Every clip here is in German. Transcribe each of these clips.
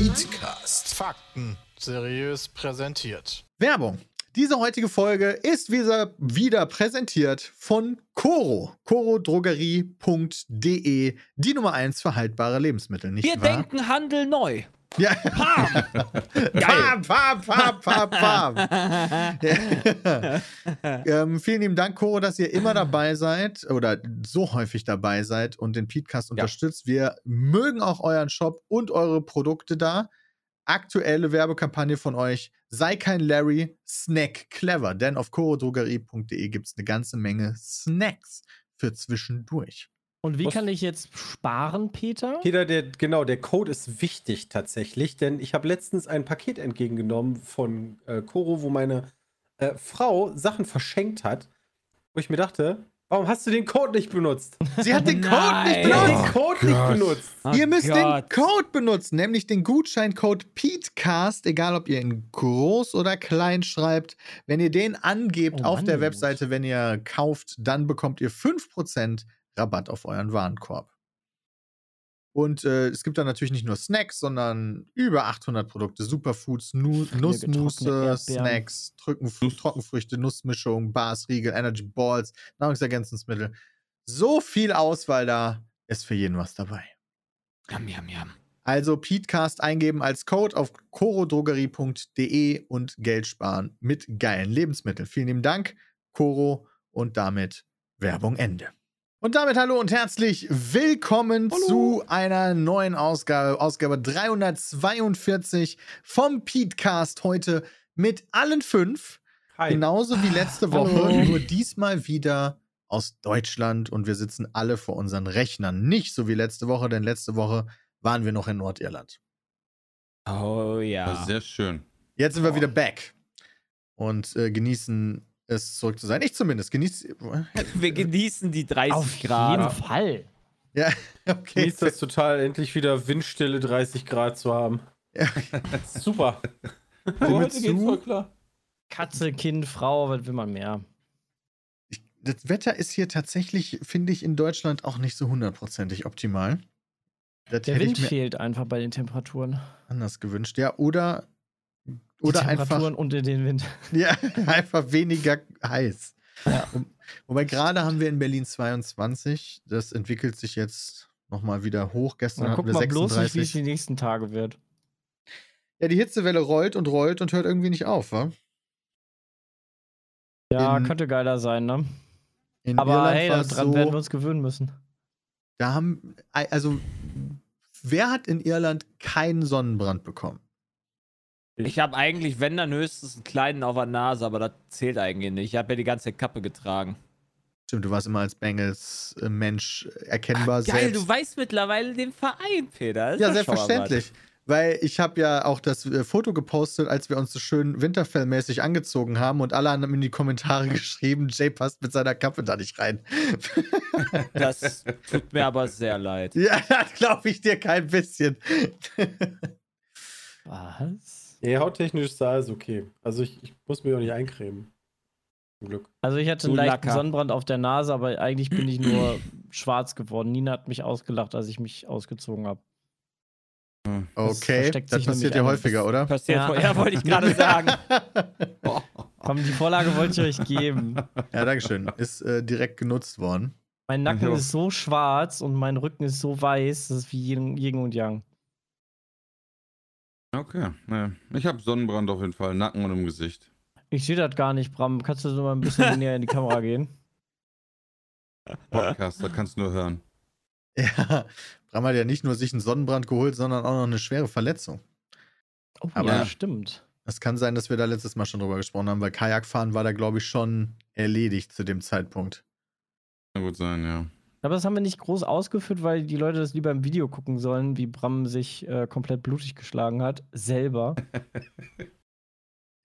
Petecast. Fakten seriös präsentiert. Werbung. Diese heutige Folge ist wieder, wieder präsentiert von Coro. corodrogerie.de, die Nummer 1 für haltbare Lebensmittel, nicht Wir wahr? denken Handel neu. Ja. Pam! Pam, pam, pam, pam, pam. Ja. ähm, vielen lieben Dank, Coro, dass ihr immer dabei seid oder so häufig dabei seid und den Podcast unterstützt. Wir mögen auch euren Shop und eure Produkte da. Aktuelle Werbekampagne von euch. Sei kein Larry, snack clever. Denn auf corodrogerie.de gibt es eine ganze Menge Snacks für zwischendurch. Und wie Was- kann ich jetzt sparen, Peter? Peter, der, genau, der Code ist wichtig tatsächlich, denn ich habe letztens ein Paket entgegengenommen von äh, Coro, wo meine äh, Frau Sachen verschenkt hat, wo ich mir dachte, warum hast du den Code nicht benutzt? Sie hat den Code nicht Nein. Sie hat benutzt. den Code nicht benutzt. Oh ihr müsst Gott. den Code benutzen, nämlich den Gutscheincode PETECAST, egal ob ihr ihn groß oder klein schreibt. Wenn ihr den angebt Oh auf Mann, der. Webseite, wenn ihr kauft, dann bekommt ihr 5% Rabatt auf euren Warenkorb. Und äh, es gibt dann natürlich nicht nur Snacks, sondern über 800 Produkte. Superfoods, Nu Nussmusse. Snacks, Trockenfr Trockenfrüchte, Nussmischung, Bars, Riegel, Energy Balls, Nahrungsergänzungsmittel. So viel Auswahl da, ist für jeden was dabei. Yum, yum, yum. Also Petecast eingeben als Code auf corodrogerie.de und Geld sparen mit geilen Lebensmitteln. Vielen lieben Dank, Coro, und damit Werbung Ende. Und damit hallo und herzlich willkommen zu einer neuen Ausgabe, Ausgabe 342 vom Petecast heute mit allen fünf. Hi. Genauso wie letzte Hallo. Woche, nur diesmal wieder aus Deutschland und wir sitzen alle vor unseren Rechnern. Nicht so wie letzte Woche, denn letzte Woche waren wir noch in Nordirland. Oh War ja. sehr schön. Jetzt sind wir wieder back und äh, genießen es zurück zu sein. Ich zumindest genieße. Wir genießen die 30 Auf Grad. jeden Fall. Ja, okay. Genießt das total, endlich wieder Windstille 30 Grad zu haben. Ja. Super. Stimme zu. klar. Katze, Kind, Frau, was will man mehr? Ich, das Wetter ist hier tatsächlich, finde ich, in Deutschland auch nicht so hundertprozentig optimal. Das Der Wind fehlt einfach bei den Temperaturen. anders gewünscht. Ja, oder, oder einfach. Unter den Wind. Ja, einfach weniger heiß. Ja. Wobei gerade haben wir in Berlin 22. Das entwickelt sich jetzt nochmal wieder hoch. Gestern hatten wir mal bloß nicht, wie es 36. die nächsten Tage wird. ja, die Hitzewelle rollt und rollt und hört irgendwie nicht auf, wa? Ja, In- könnte geiler sein, ne? In Aber Irland hey, daran so, werden wir uns gewöhnen müssen. da haben, also, wer hat in Irland keinen Sonnenbrand bekommen? Ich habe eigentlich, wenn dann höchstens einen kleinen auf der Nase, aber das zählt eigentlich nicht. Ich habe ja die ganze Kappe getragen. Stimmt, du warst immer als Bengals Mensch erkennbar Geil, selbst. du weißt mittlerweile den Verein, Peter. Ja, selbstverständlich. Weil ich habe ja auch das äh, Foto gepostet, als wir uns so schön winterfellmäßig angezogen haben und alle haben in die Kommentare geschrieben, Jay passt mit seiner Kappe da nicht rein. Das tut mir aber sehr leid. ja, das glaube ich dir kein bisschen. Was? Nee, hauttechnisch sah es okay. Also ich, ich muss mich auch nicht eincremen. Zum Glück. Also ich hatte Du einen leichten Lacker. Sonnenbrand auf der Nase, aber eigentlich bin ich nur schwarz geworden. Nina hat mich ausgelacht, als ich mich ausgezogen habe. Okay, versteckt das sich passiert ja häufiger, oder? Passiert Ja. ja. ja, wollte ich gerade sagen. Komm, die Vorlage wollte ich euch geben. Ja, Dankeschön. Ist äh, direkt genutzt worden. Mein Nacken Ja. ist so schwarz und mein Rücken ist so weiß, das ist wie Yin, Yin und Yang. Okay. Ne. Ich habe Sonnenbrand auf jeden Fall, Nacken und im Gesicht. Ich sehe das gar nicht, Bram. Kannst du so mal ein bisschen näher in die Kamera gehen? Podcast, das kannst du nur hören. Ja, Bram hat ja nicht nur sich einen Sonnenbrand geholt, sondern auch noch eine schwere Verletzung. Oh, Aber- ja, stimmt. Es kann sein, dass wir da letztes Mal schon drüber gesprochen haben, weil Kajakfahren war da, glaube ich, schon erledigt zu dem Zeitpunkt. Kann gut sein, ja. Aber das haben wir nicht groß ausgeführt, weil die Leute das lieber im Video gucken sollen, wie Bram sich äh, komplett blutig geschlagen hat. Selber.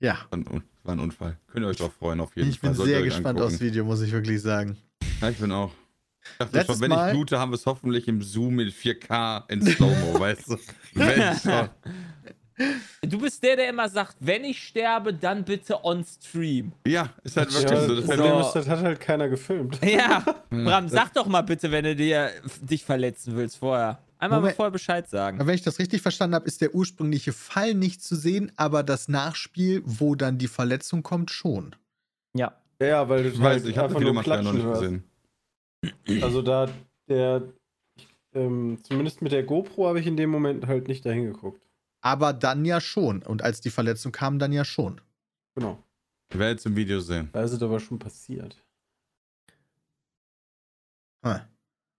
Ja. War ein, war ein Unfall. Könnt ihr euch drauf freuen, auf jeden Ich Fall. bin Solltet ihr sehr gespannt aufs Video, muss ich wirklich sagen. Ja, ich bin auch. Ich dachte Letztes schon, wenn Mal- ich blute, haben wir es hoffentlich im Zoom in 4K in Slow-Mo, weißt du? Wenn schon. Du bist der, der immer sagt, wenn ich sterbe, dann bitte on stream. Ja, ist halt Ja, wirklich so. das Problem ist, das hat halt keiner gefilmt. Ja, Bram, sag doch mal bitte, wenn du dir dich verletzen willst vorher. Einmal Moment. vorher Bescheid sagen. Aber wenn ich das richtig verstanden habe, ist der ursprüngliche Fall nicht zu sehen, aber das Nachspiel, wo dann die Verletzung kommt, schon. Ja. Ja, weil du ich weiß, halt ich habe viele noch nicht gesehen. Also da, der, ähm, zumindest mit der GoPro habe ich in dem Moment halt nicht dahin geguckt. Aber dann ja schon. Und als die Verletzung kam, dann ja schon. Genau. Ich werde jetzt im Video sehen. Da ist es aber schon passiert. Ah.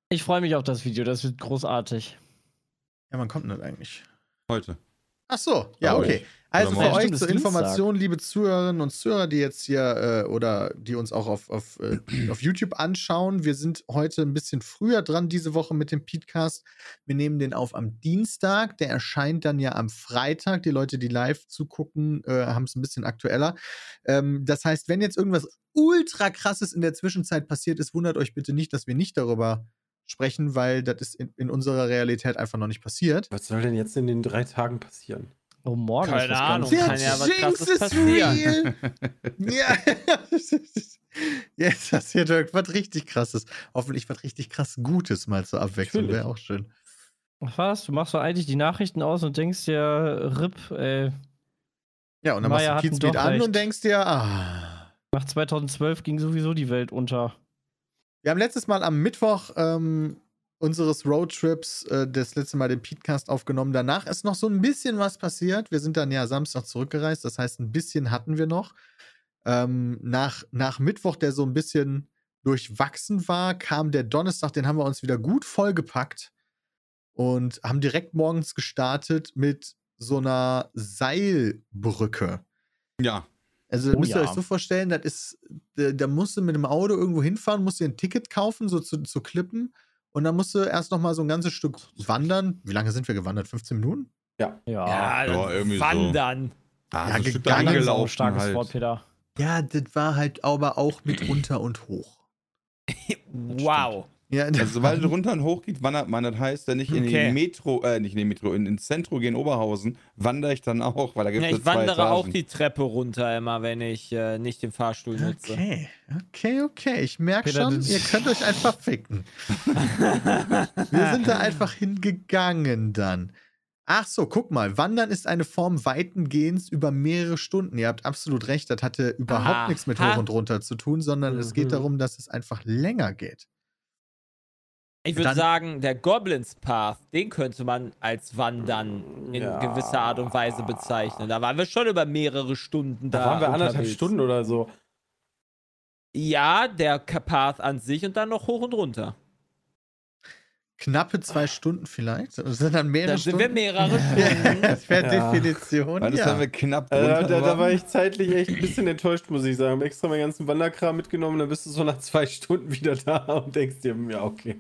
Ich freue mich auf das Video, das wird großartig. Ja, wann kommt denn das eigentlich? Heute. Ach so, ja, Oh, okay. Also für euch zur ist Dienstag. Information, liebe Zuhörerinnen und Zuhörer, die jetzt hier äh, oder die uns auch auf, auf, äh, auf YouTube anschauen, wir sind heute ein bisschen früher dran diese Woche mit dem Podcast. Wir nehmen den auf am Dienstag. Der erscheint dann ja am Freitag. Die Leute, die live zugucken, äh, haben es ein bisschen aktueller. Ähm, das heißt, wenn jetzt irgendwas ultra krasses in der Zwischenzeit passiert ist, wundert euch bitte nicht, dass wir nicht darüber sprechen, weil das ist in, in unserer Realität einfach noch nicht passiert. Was soll denn jetzt in den drei Tagen passieren? Oh, morgen Keine ist was Ahnung. ganz Kann ja was Jinx Krasses is passieren. real. ja. Jetzt passiert irgendwas richtig krasses. Hoffentlich was richtig krass Gutes mal zur Abwechslung. Wäre auch schön. Was? Du machst doch eigentlich die Nachrichten aus und denkst dir, RIP, ey, Ja, und dann Maya machst du Kidspeed doch an recht. und denkst dir, ah. nach 2012 ging sowieso die Welt unter. Wir haben letztes Mal am Mittwoch ähm, unseres Roadtrips äh, das letzte Mal den Podcast aufgenommen. Danach ist noch so ein bisschen was passiert. Wir sind dann ja Samstag zurückgereist. Das heißt, ein bisschen hatten wir noch. Ähm, nach, nach Mittwoch, der so ein bisschen durchwachsen war, kam der Donnerstag, den haben wir uns wieder gut vollgepackt und haben direkt morgens gestartet mit so einer Seilbrücke. Ja. Also Oh müsst ihr ja. euch so vorstellen, das ist, da, da musst du mit dem Auto irgendwo hinfahren, musst dir ein Ticket kaufen, so zu, zu Klippen. Und dann musst du erst noch mal so ein ganzes Stück wandern. Wie lange sind wir gewandert? 15 Minuten? Ja, Ja, Ja, irgendwie so. wandern. Ah, Ja, so ein Stück gegangen, da so angelaufen starkes halt. Wort, Peter. Ja, das war halt aber auch mit runter und hoch. Wow. Ja, Also sobald es runter und hoch geht, wandert man. Das heißt, wenn ich in Okay. die Metro, äh, nicht in die Metro, in, ins Zentrum gehe in Oberhausen, wandere ich dann auch, weil da gibt Ja, es ich zwei wandere auch Etagen. die Treppe runter immer, wenn ich äh, nicht den Fahrstuhl nutze. Okay, okay, okay. Ich merke schon, ihr könnt euch einfach ficken. Wir sind da einfach hingegangen dann. Ach so, guck mal. Wandern ist eine Form weitengehends über mehrere Stunden. Ihr habt absolut recht. Das hatte überhaupt Aha. nichts mit hoch und runter zu tun, sondern es geht Mhm. darum, dass es einfach länger geht. Ich würde Dann- sagen, der Goblins Path, den könnte man als Wandern in Ja. gewisser Art und Weise bezeichnen. Da waren wir schon über mehrere Stunden da. Da waren wir anderthalb unterwegs. Stunden oder so. Ja, der Path an sich und dann noch hoch und runter. Knappe zwei Stunden vielleicht. Das sind dann mehrere Dann sind wir Stunden. mehrere Ja, Stunden. das wäre Ja. Definition. Alles ja. haben wir knapp Also, da, da, da war ich zeitlich echt ein bisschen enttäuscht, muss ich sagen. Hab extra meinen ganzen Wanderkram mitgenommen, dann bist du so nach zwei Stunden wieder da und denkst dir, ja, okay.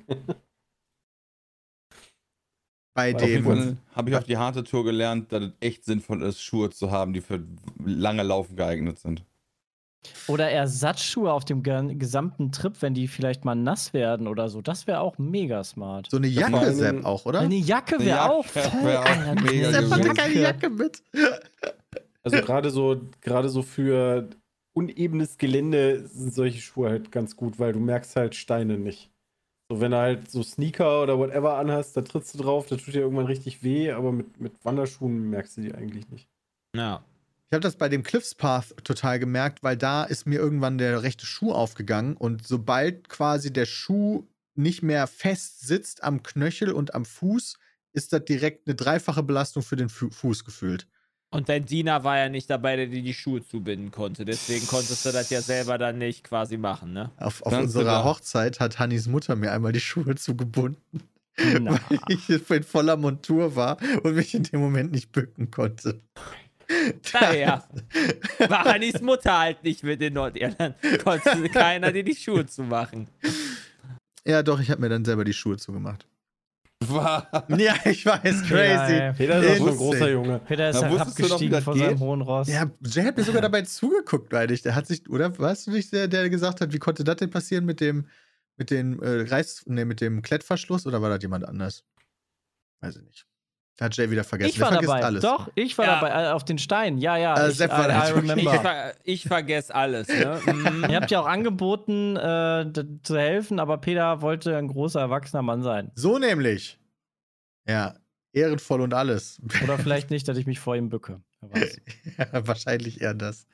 Bei jeden dem. Habe ich auf die harte Tour gelernt, dass es echt sinnvoll ist, Schuhe zu haben, die für lange Laufen geeignet sind. Oder Ersatzschuhe auf dem ge gesamten Trip, wenn die vielleicht mal nass werden oder so. Das wäre auch mega smart. So eine Jacke, Sepp, auch, oder? Eine Jacke wäre auch voll wär auch geil. mega Sepp hat keine Jacke mit. Also gerade so, gerade so für unebenes Gelände sind solche Schuhe halt ganz gut, weil du merkst halt Steine nicht. So, wenn du halt so Sneaker oder whatever anhast, da trittst du drauf, da tut dir irgendwann richtig weh, aber mit, mit Wanderschuhen merkst du die eigentlich nicht. Ja. Ich habe das bei dem Cliffs Path total gemerkt, weil da ist mir irgendwann der rechte Schuh aufgegangen und sobald quasi der Schuh nicht mehr fest sitzt am Knöchel und am Fuß, ist das direkt eine dreifache Belastung für den Fu Fuß gefühlt. Und dein Diener war ja nicht dabei, der dir die Schuhe zubinden konnte. Deswegen konntest du das ja selber dann nicht quasi machen, ne? Auf, auf unserer genau. Hochzeit hat Hannis Mutter mir einmal die Schuhe zugebunden, Na. weil ich in voller Montur war und mich in dem Moment nicht bücken konnte. Daher war Hannis Mutter halt nicht mit in Nordirland. Konnte keiner dir die Schuhe zumachen. Ja, doch, ich habe mir dann selber die Schuhe zugemacht. Was? Ja, ich weiß, crazy. ey. Peter ist auch schon ein großer Junge. Peter ist ja noch, wie abgestiegen das von seinem geht? hohen Ross. Ja, Jay hat mir sogar dabei zugeguckt, meine ich. Der hat sich, oder weißt du, wie ich, der, der gesagt hat, wie konnte das denn passieren mit dem, mit dem äh, Reiß, nee, mit dem Klettverschluss oder war das jemand anders? Weiß ich nicht. Hat Jay wieder vergessen. ich war dabei. alles. Doch, ich war Ja. dabei. äh, Auf den Stein. Ja, ja. Äh, ich, Sepp war I. I Ich ver ich vergesse alles. Ne? Mhm. Ihr habt ja auch angeboten, äh, zu helfen, aber Peter wollte ein großer erwachsener Mann sein. So nämlich. Ja, ehrenvoll und alles. Oder vielleicht nicht, dass ich mich vor ihm bücke. Ja, wahrscheinlich eher das.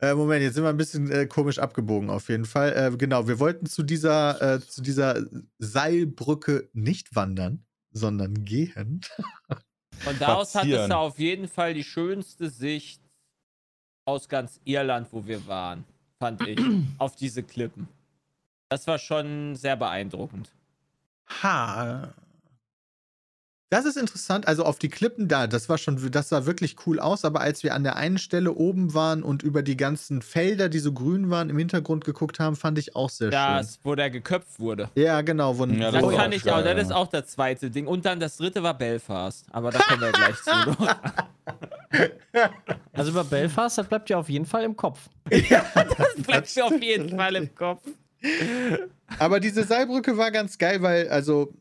Äh, Moment, jetzt sind wir ein bisschen äh, komisch abgebogen auf jeden Fall. Äh, genau, wir wollten zu dieser, äh, zu dieser Seilbrücke nicht wandern, sondern gehen. Von da aus hattest du auf jeden Fall die schönste Sicht aus ganz Irland, wo wir waren, fand ich, auf diese Klippen. Das war schon sehr beeindruckend. Ha. Das ist interessant. Also auf die Klippen da, das war schon, das sah wirklich cool aus. Aber als wir an der einen Stelle oben waren und über die ganzen Felder, die so grün waren, im Hintergrund geguckt haben, fand ich auch sehr Das, wo der geköpft wurde. schön. Ja, genau. Wo, Ja, Das auch ich auch, das ist ja. auch das zweite Ding. Und dann das dritte war Belfast. Aber da kommen wir gleich zu. Also über Belfast, das bleibt ja auf jeden Fall im Kopf. Das bleibt mir auf jeden Fall im Kopf. Aber diese Seilbrücke war ganz geil, weil, also,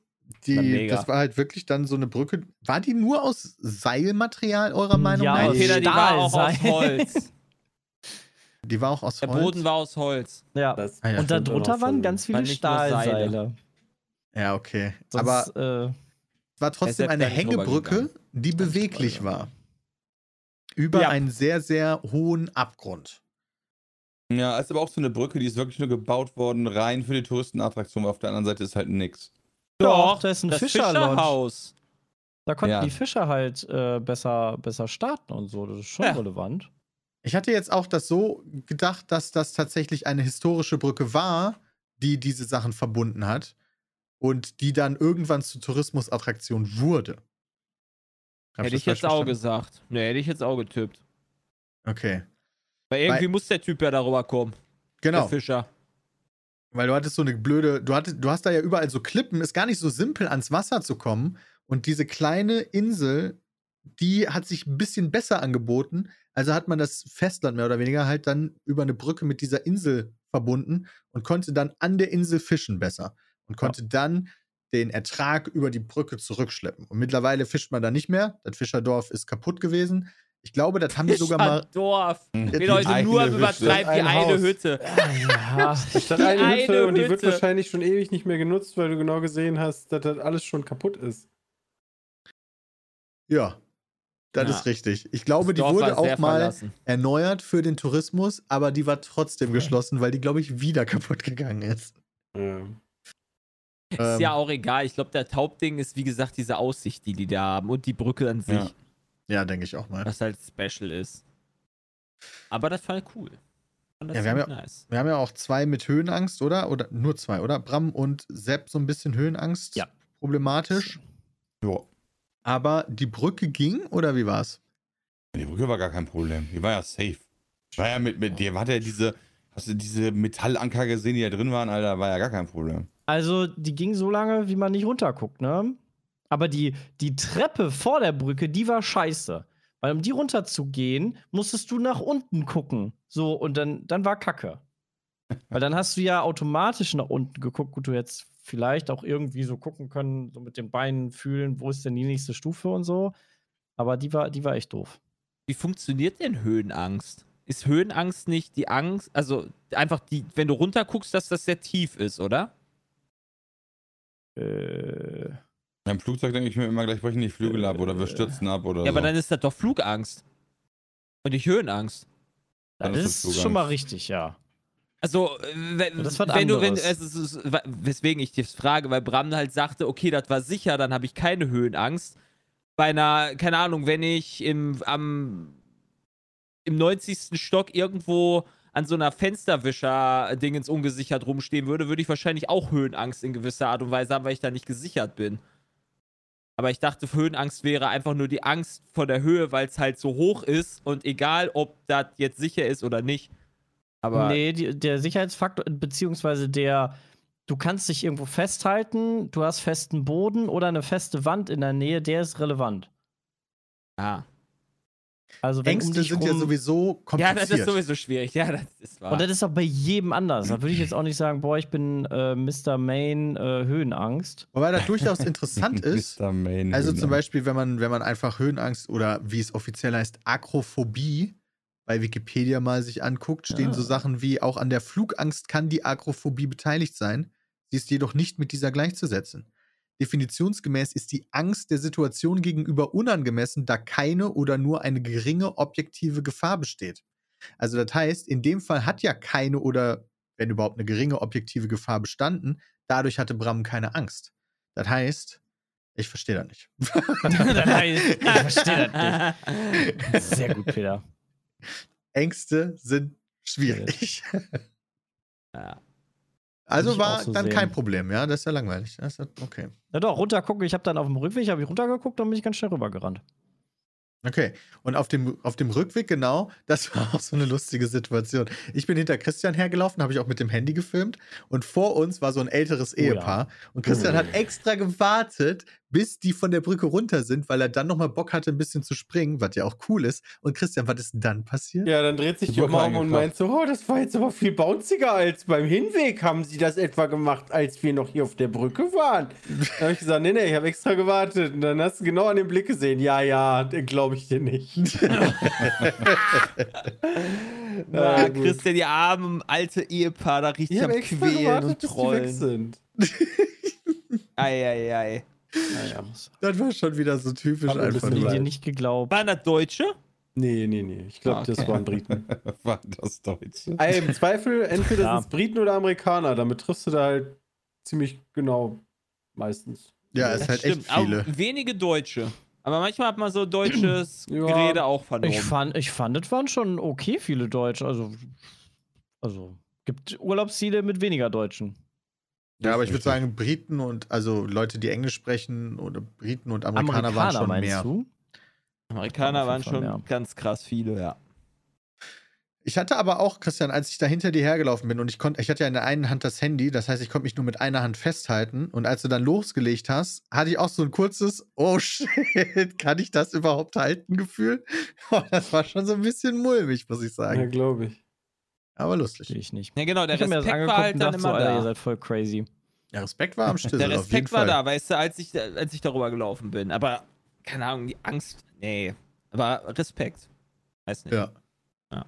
die, das war halt wirklich dann so eine Brücke. War die nur aus Seilmaterial, eurer Meinung Ja, nach? Peter, die war auch aus. Holz. Die war auch aus Der Holz. Boden war aus Holz. Ja. Das Ah ja, Und darunter waren ganz viele. Stahlseile. Ja, okay. Sonst, Aber äh, es war trotzdem eine Hängebrücke, die beweglich war. Über Ja. einen sehr, sehr hohen Abgrund. Ja, ist aber auch so eine Brücke, die ist wirklich nur gebaut worden, rein für die Touristenattraktion. Auf der anderen Seite ist halt nix. Doch, da ist ein. Fischerhaus. Da konnten Ja. die Fischer halt äh, besser, besser starten und so. Das ist schon Ja. relevant. Ich hatte jetzt auch das so gedacht, dass das tatsächlich eine historische Brücke war, die diese Sachen verbunden hat und die dann irgendwann zur Tourismusattraktion wurde. Hab Hätte das ich jetzt auch gesagt. Ne, hätte ich jetzt auch getippt. Okay. Weil irgendwie Weil- muss der Typ ja darüber kommen. Genau. Der Fischer. Weil du hattest so eine blöde, du, hattest, du hast da ja überall so Klippen, ist gar nicht so simpel ans Wasser zu kommen. Und diese kleine Insel, die hat sich ein bisschen besser angeboten. Also hat man das Festland mehr oder weniger halt dann über eine Brücke mit dieser Insel verbunden und konnte dann an der Insel fischen besser. Und konnte dann den Ertrag über die Brücke zurückschleppen. Und mittlerweile fischt man da nicht mehr. Das Fischerdorf ist kaputt gewesen. Ich glaube, das haben die sogar mal. Dorf. Eigene nur Hütte. übertreibt die Ein eine Haus. Hütte. Ja, stand Die eine Hütte und die wird wahrscheinlich schon ewig nicht mehr genutzt, weil du genau gesehen hast, dass das alles schon kaputt ist. Ja, das Ja. ist richtig. Ich glaube, Das die Dorf wurde auch mal verlassen. erneuert für den Tourismus, aber die war trotzdem geschlossen, weil die, glaube ich, wieder kaputt gegangen ist. Ähm, Ist Ähm, ja auch egal. Ich glaube, das Hauptding ist, wie gesagt, diese Aussicht, die die da haben und die Brücke an sich, Ja. Ja, denke ich auch mal. was halt special ist. Aber das fand ich cool. Das Ja, wir haben ja- nice. Wir haben ja auch zwei mit Höhenangst, oder? Oder nur zwei, oder? Bram und Sepp so ein bisschen Höhenangst. Ja. Problematisch. Ja. Aber die Brücke ging, oder wie war's? Die Brücke war gar kein Problem. Die war ja safe. War ja mit, mit dir, hat ja diese, hast du diese Metallanker gesehen, die da drin waren, Alter, war ja gar kein Problem. Also, die ging so lange, wie man nicht runterguckt, ne? Aber die, die Treppe vor der Brücke, die war scheiße. Weil um die runterzugehen, musstest du nach unten gucken. So, und dann, dann war Kacke. Weil dann hast du ja automatisch nach unten geguckt. Gut, du jetzt vielleicht auch irgendwie so gucken können, so mit den Beinen fühlen, wo ist denn die nächste Stufe und so. Aber die war, die war echt doof. Wie funktioniert denn Höhenangst? Ist Höhenangst nicht die Angst, also einfach die, wenn du runterguckst, dass das sehr tief ist, oder? Äh, Beim Flugzeug denke ich mir immer gleich brechen die Flügel ab oder wir stürzen ab oder Ja, so. aber dann ist das doch Flugangst. Und nicht Höhenangst. Dann das ist das ist schon mal richtig, ja. Also, äh, wenn, wenn du, wenn, es ist, es- weswegen ich das frage, weil Bram halt sagte, okay, das war sicher, dann habe ich keine Höhenangst. Bei einer, keine Ahnung, wenn ich im, am, im 90. Stock irgendwo an so einer Fensterwischer-Dingens ungesichert rumstehen würde, würde ich wahrscheinlich auch Höhenangst in gewisser Art und Weise haben, weil ich da nicht gesichert bin. Aber ich dachte, Höhenangst wäre einfach nur die Angst vor der Höhe, weil es halt so hoch ist und egal, ob das jetzt sicher ist oder nicht. Aber nee, die, der Sicherheitsfaktor, beziehungsweise der, du kannst dich irgendwo festhalten, du hast festen Boden oder eine feste Wand in der Nähe, der ist relevant. Ah. Also wenn um Ängste dich sind ja rum- sowieso Ja, kompliziert. das ist sowieso schwierig. Ja, das ist wahr. Und das ist auch bei jedem anders. Da würde ich jetzt auch nicht sagen, boah, ich bin äh, Mr. Main äh, Höhenangst. Wobei das durchaus interessant ist. Mr. Main Also zum. Beispiel, wenn man, wenn man einfach Höhenangst oder wie es offiziell heißt, Akrophobie bei Wikipedia mal sich anguckt, stehen Ah. so Sachen wie auch an der Flugangst kann die Akrophobie beteiligt sein. Sie ist jedoch nicht mit dieser gleichzusetzen. Definitionsgemäß ist die Angst der Situation gegenüber unangemessen, da keine oder nur eine geringe objektive Gefahr besteht. Also das heißt, in dem Fall hat ja keine oder wenn überhaupt eine geringe objektive Gefahr bestanden. Dadurch hatte Bram keine Angst. Das heißt, ich verstehe das nicht. das heißt, ich verstehe das nicht. Sehr gut, Peter. Ängste sind schwierig. ja. Also war so dann sehen. kein Problem, ja, das ist ja langweilig. Das ist ja, okay. Na doch, runtergucken. Ich habe dann auf dem Rückweg, habe ich runtergeguckt, dann bin ich ganz schnell rübergerannt. Okay. Und auf dem, auf dem Rückweg, genau, das war auch so eine lustige Situation. Ich bin hinter Christian hergelaufen, habe ich auch mit dem Handy gefilmt. Und vor uns war so ein älteres Oh ja. Ehepaar. Und Christian hat extra gewartet, bis die von der Brücke runter sind, weil er dann nochmal Bock hatte, ein bisschen zu springen, was ja auch cool ist. Und Christian, was ist denn dann passiert? Ja, dann dreht sich Die Oma um und meint so, oh, das war jetzt aber viel bounziger als beim Hinweg. Haben Sie das etwa gemacht, als wir noch hier auf der Brücke waren? Dann habe ich gesagt, nee, nee, ich habe extra gewartet. Und dann hast du genau an dem Blick gesehen, ja, ja, den glaube ich dir nicht. Ah, Na, gut. Christian, die armen alte Ehepaar, da richtig Ich am Quälen gewartet, und bis die weg Trollen. Naja. Das war schon wieder so typisch ein einfach. bisschen Die dir nicht geglaubt. Waren das Deutsche? Nee, nee, nee. Ich glaube, Ah, okay. das waren Briten. war das Deutsche. Ey, Im Zweifel, entweder Ja. sind es Briten oder Amerikaner. Damit triffst du da halt ziemlich genau meistens. Ja, es Das ist halt echt Auch viele. wenige Deutsche. Aber manchmal hat man so deutsches Ja. Gerede auch verloren. Ich fand, ich fand, es waren schon okay viele Deutsche. Also, also gibt Urlaubsziele mit weniger Deutschen. Ja, aber ich würde sagen, Briten und, also Leute, die Englisch sprechen oder Briten und Amerikaner, waren schon meinst mehr. du? Amerikaner waren schon mehr. ganz krass viele, ja. Ich hatte aber auch, Christian, als ich da hinter dir hergelaufen bin und ich konnte, ich hatte ja in der einen Hand das Handy, das heißt, ich konnte mich nur mit einer Hand festhalten. Und als du dann losgelegt hast, hatte ich auch so ein kurzes, oh shit, kann ich das überhaupt halten, Gefühl? Das war schon so ein bisschen mulmig, muss ich Ja, sagen. glaube ich. Aber lustig. Verstehe ich nicht. Ja, genau, der ich habe mir das Respekt war halt dann dachte so, immer Alter, ihr da. seid voll crazy. Der Respekt war am Schlüssel. Der auf jeden Respekt war Fall. da, weißt du, als ich, als ich darüber gelaufen bin. Aber, keine Ahnung, die Angst, nee. Aber Respekt. Weiß nicht. Ja. Ja.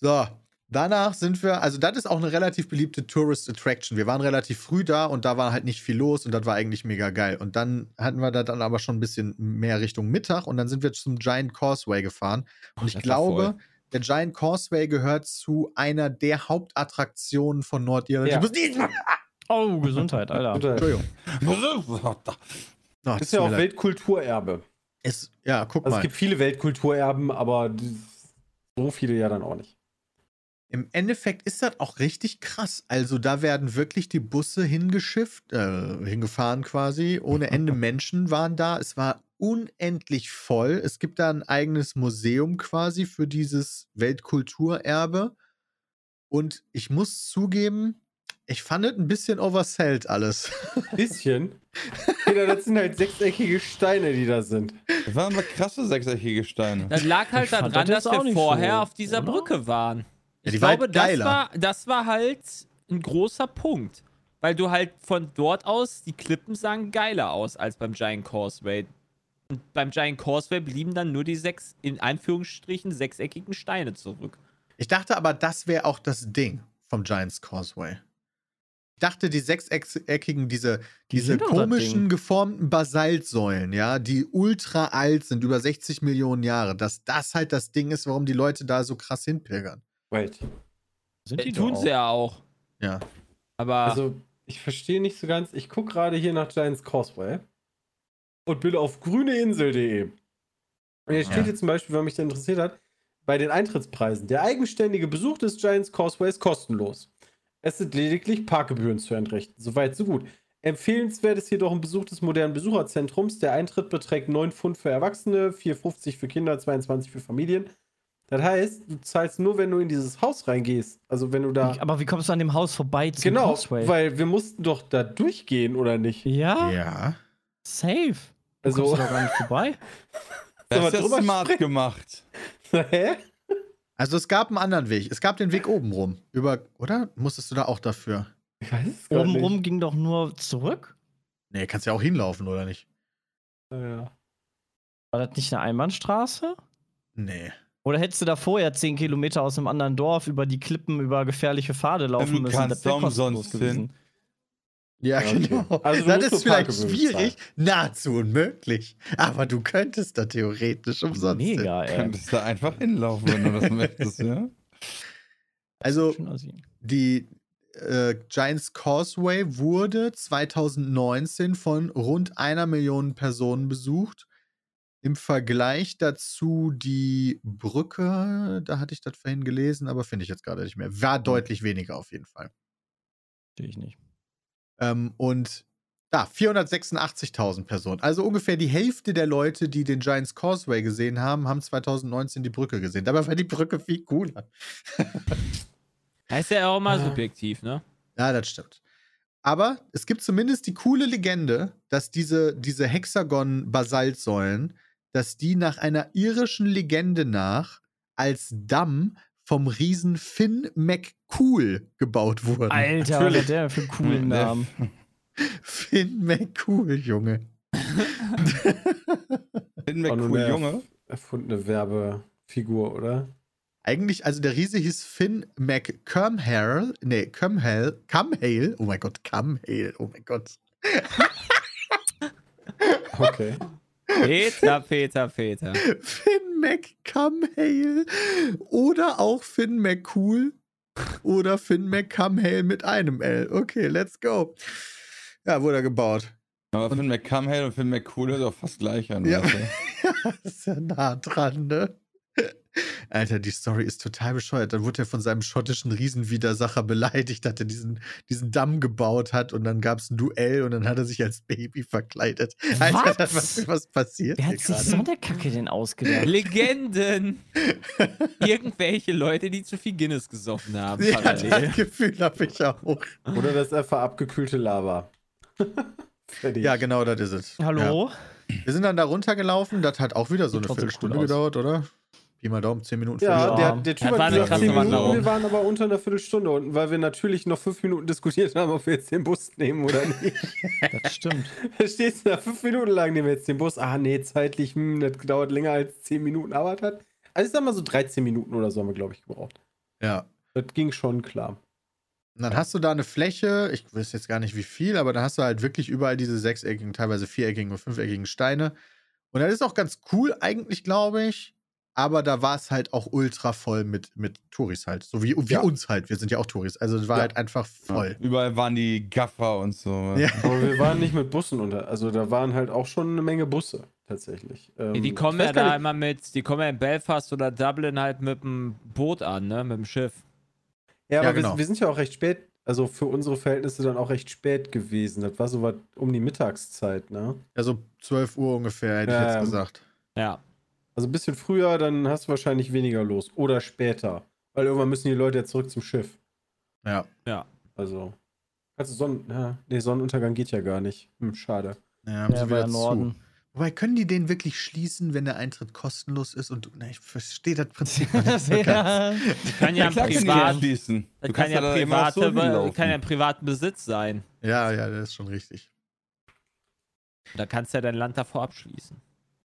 So, danach sind wir, also das ist auch eine relativ beliebte Tourist Attraction. Wir waren relativ früh da und da war halt nicht viel los und das war eigentlich mega geil. Und dann hatten wir da dann aber schon ein bisschen mehr Richtung Mittag und dann sind wir zum Giant Causeway gefahren. Und ich das war glaube, voll. Der Giant Causeway gehört zu einer der Hauptattraktionen von Nordirland. Ja. Oh, Gesundheit, Alter. Entschuldigung. Oh, Das ist ja auch leid. Weltkulturerbe. Es, ja, guck Also es mal. gibt viele Weltkulturerben, aber so viele ja dann auch nicht. Im Endeffekt ist das auch richtig krass. Also da werden wirklich die Busse hingeschifft, äh, hingefahren quasi. Ohne Ende Menschen waren da. Es war unendlich voll. Es gibt da ein eigenes Museum quasi für dieses Weltkulturerbe. Und ich muss zugeben, ich fand es ein bisschen oversellt alles. Bisschen. Peter, das sind halt sechseckige Steine, die da sind. Das waren aber krasse sechseckige Steine. Das lag halt Ich daran, das dass wir vorher so, auf dieser oder? Brücke waren. Ja, Ich die war halt glaube, das geiler. war, das war halt ein großer Punkt. Weil du halt von dort aus, die Klippen sahen geiler aus als beim Giant Causeway. Und beim Giant Causeway blieben dann nur die sechs, in Anführungsstrichen, sechseckigen Steine zurück. Ich dachte aber, das wäre auch das Ding vom Giants Causeway. Ich dachte, die sechseckigen, diese, Die diese komischen geformten Basaltsäulen, ja, die ultra alt sind, über 60 Millionen Jahre, dass das halt das Ding ist, warum die Leute da so krass hinpilgern. Wait. Sind Äh, die tun doch sie ja auch. Ja. Aber Also, ich verstehe nicht so ganz. Ich gucke gerade hier nach Giants Causeway und bin auf grüneinsel.de. Und hier steht Ja. hier zum Beispiel, wenn mich das interessiert hat, bei den Eintrittspreisen. Der eigenständige Besuch des Giants Causeway ist kostenlos. Es sind lediglich Parkgebühren zu entrichten. Soweit, so gut. Empfehlenswert ist jedoch ein Besuch des modernen Besucherzentrums. Der Eintritt beträgt 9 Pfund für Erwachsene, 4,50 für Kinder, 22 für Familien. Das heißt, du zahlst nur, wenn du in dieses Haus reingehst. Also wenn du da. Aber wie kommst du an dem Haus vorbei zum genau, Causeway? weil wir mussten doch da durchgehen, oder nicht? ja, Ja. Safe. Du Also, kommst du doch gar nicht vorbei. Das ist ja drüber smart gemacht. hä? Also es gab einen anderen Weg. Es gab den Weg oben rum. Über, oder? Musstest du da auch dafür? Ich weiß es gar nicht. Obenrum ging doch nur zurück. Nee, kannst ja auch hinlaufen, oder nicht? Ja. War das nicht eine Einbahnstraße? Nee. Oder hättest du da vorher 10 Kilometer aus einem anderen Dorf über die Klippen, über gefährliche Pfade laufen du müssen? kannst Das wär da umsonst gewesen. Ja, Ja, okay. genau. Also du das ist vielleicht schwierig, nahezu unmöglich. Aber du könntest da theoretisch umsonst. hin. Mega, ey. Könntest da einfach hinlaufen, wenn du das möchtest, ja? Also die äh, Giants Causeway wurde 2019 von rund einer Million Personen besucht. Im Vergleich dazu die Brücke, da hatte ich das vorhin gelesen, aber finde ich jetzt gerade nicht mehr. War deutlich weniger auf jeden Fall. Verstehe ich nicht. Ähm, und da, 486.000 Personen. Also ungefähr die Hälfte der Leute, die den Giants Causeway gesehen haben, haben 2019 die Brücke gesehen. Dabei war die Brücke viel cooler. Heißt ja auch immer Ah. subjektiv, ne? Ja, das stimmt. Aber es gibt zumindest die coole Legende, dass diese, diese Hexagon-Basaltsäulen, dass die nach einer irischen Legende nach als Damm vom Riesen Finn McCool gebaut wurden. Alter, was Natürlich. hat der für einen coolen Der- Namen? Finn McCool, Junge. Finn McCool, eine Junge. Erfundene Werbefigur, oder? Eigentlich, also der Riese hieß Finn McCumhale, nee, Cumhale, Cumhale, oh mein Gott, Cumhale, oh mein Gott. Okay. Peter, Peter, Peter. Finn McCumhale oder auch Finn McCool oder Finn McCumhale mit einem L. Okay, let's go. Ja, wurde er gebaut. Aber Finn McCumhale und Finn McCool ist auch fast gleich an. Ja. ist ja nah dran, ne? Alter, die Story ist total bescheuert. Dann wurde er von seinem schottischen Riesenwidersacher beleidigt, dass er diesen, diesen Damm gebaut hat und dann gab es ein Duell und dann hat er sich als Baby verkleidet. Alter, Was? was, was passiert Wer hier hat sich gerade? so eine Kacke denn ausgedacht? Legenden. Irgendwelche Leute, die zu viel Guinness gesoffen haben. Ja, parallel. das Gefühl habe ich auch. Oder das ist einfach abgekühlte Lava. Fertig. Ja, genau, das ist es. Hallo? Ja. Wir sind dann da runtergelaufen. Das hat auch wieder so Sieht eine Viertelstunde gedauert, oder? Pi mal Daumen, 10 Minuten. Ja, der, der Typ hat gesagt krasse 10 Minuten, wir waren aber unter einer Viertelstunde unten, weil wir natürlich noch fünf Minuten diskutiert haben, ob wir jetzt den Bus nehmen oder nicht. Das stimmt. da stehst du da fünf Minuten lang, nehmen wir jetzt den Bus. Ah, nee, zeitlich, hm, das dauert länger als 10 Minuten, aber das hat. Also ich sag mal so 13 Minuten oder so haben wir, glaube ich, gebraucht. ja. Das ging schon klar. Und dann hast du da eine Fläche, ich weiß jetzt gar nicht wie viel, aber da hast du halt wirklich überall diese sechseckigen, teilweise viereckigen und fünfeckigen Steine. Und das ist auch ganz cool eigentlich, glaube ich. Aber da war es halt auch ultra voll mit, mit Touris halt. So wie, wie Ja. uns halt. Wir sind ja auch Touris. Also es war Ja. halt einfach voll. Überall waren die Gaffer und so. Ja. Aber wir waren nicht mit Bussen unter. Also da waren halt auch schon eine Menge Busse, tatsächlich. Ähm, Die kommen ich ja da nicht- immer mit, die kommen ja in Belfast oder Dublin halt mit dem Boot an, ne? Mit dem Schiff. Ja, aber Ja, genau. wir, wir sind ja auch recht spät, also für unsere Verhältnisse dann auch recht spät gewesen. Das war so was um die Mittagszeit, ne? Also 12 Uhr ungefähr, hätte ich Ja, jetzt ja. gesagt. Ja. Also ein bisschen früher, dann hast du wahrscheinlich weniger los. Oder später. Weil irgendwann müssen die Leute ja zurück zum Schiff. Ja. Ja. Also. Also Sonnen. Ja, nee, Sonnenuntergang geht ja gar nicht. Hm, schade. Ja, haben Ja, wieder ja zu. Norden. Wobei, können die den wirklich schließen, wenn der Eintritt kostenlos ist? Und na, ich verstehe das Prinzip nicht so ja. Kann ja, privat, schließen. Du kann kannst ja, da immer private, so hinlaufen. kann ja privaten Besitz sein. Ja, ja, das ist schon richtig. Da kannst du ja dein Land davor abschließen.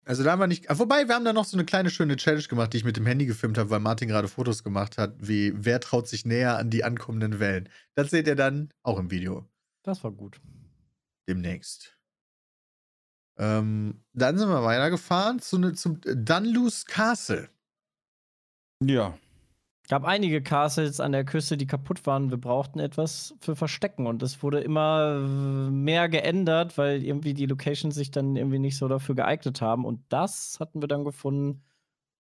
Also da haben wir nicht. ah, Wobei, wir haben da noch so eine kleine schöne Challenge gemacht, die ich mit dem Handy gefilmt habe, weil Martin gerade Fotos gemacht hat, wie wer traut sich näher an die ankommenden Wellen. Das seht ihr dann auch im Video Das war gut. demnächst. Ähm, dann sind wir weitergefahren zu ne, zum Dunluce Castle. Ja. Gab einige Castles an der Küste, die kaputt waren. Wir brauchten etwas für Verstecken und es wurde immer äh, mehr geändert, weil irgendwie die Locations sich dann irgendwie nicht so dafür geeignet haben. Und das hatten wir dann gefunden.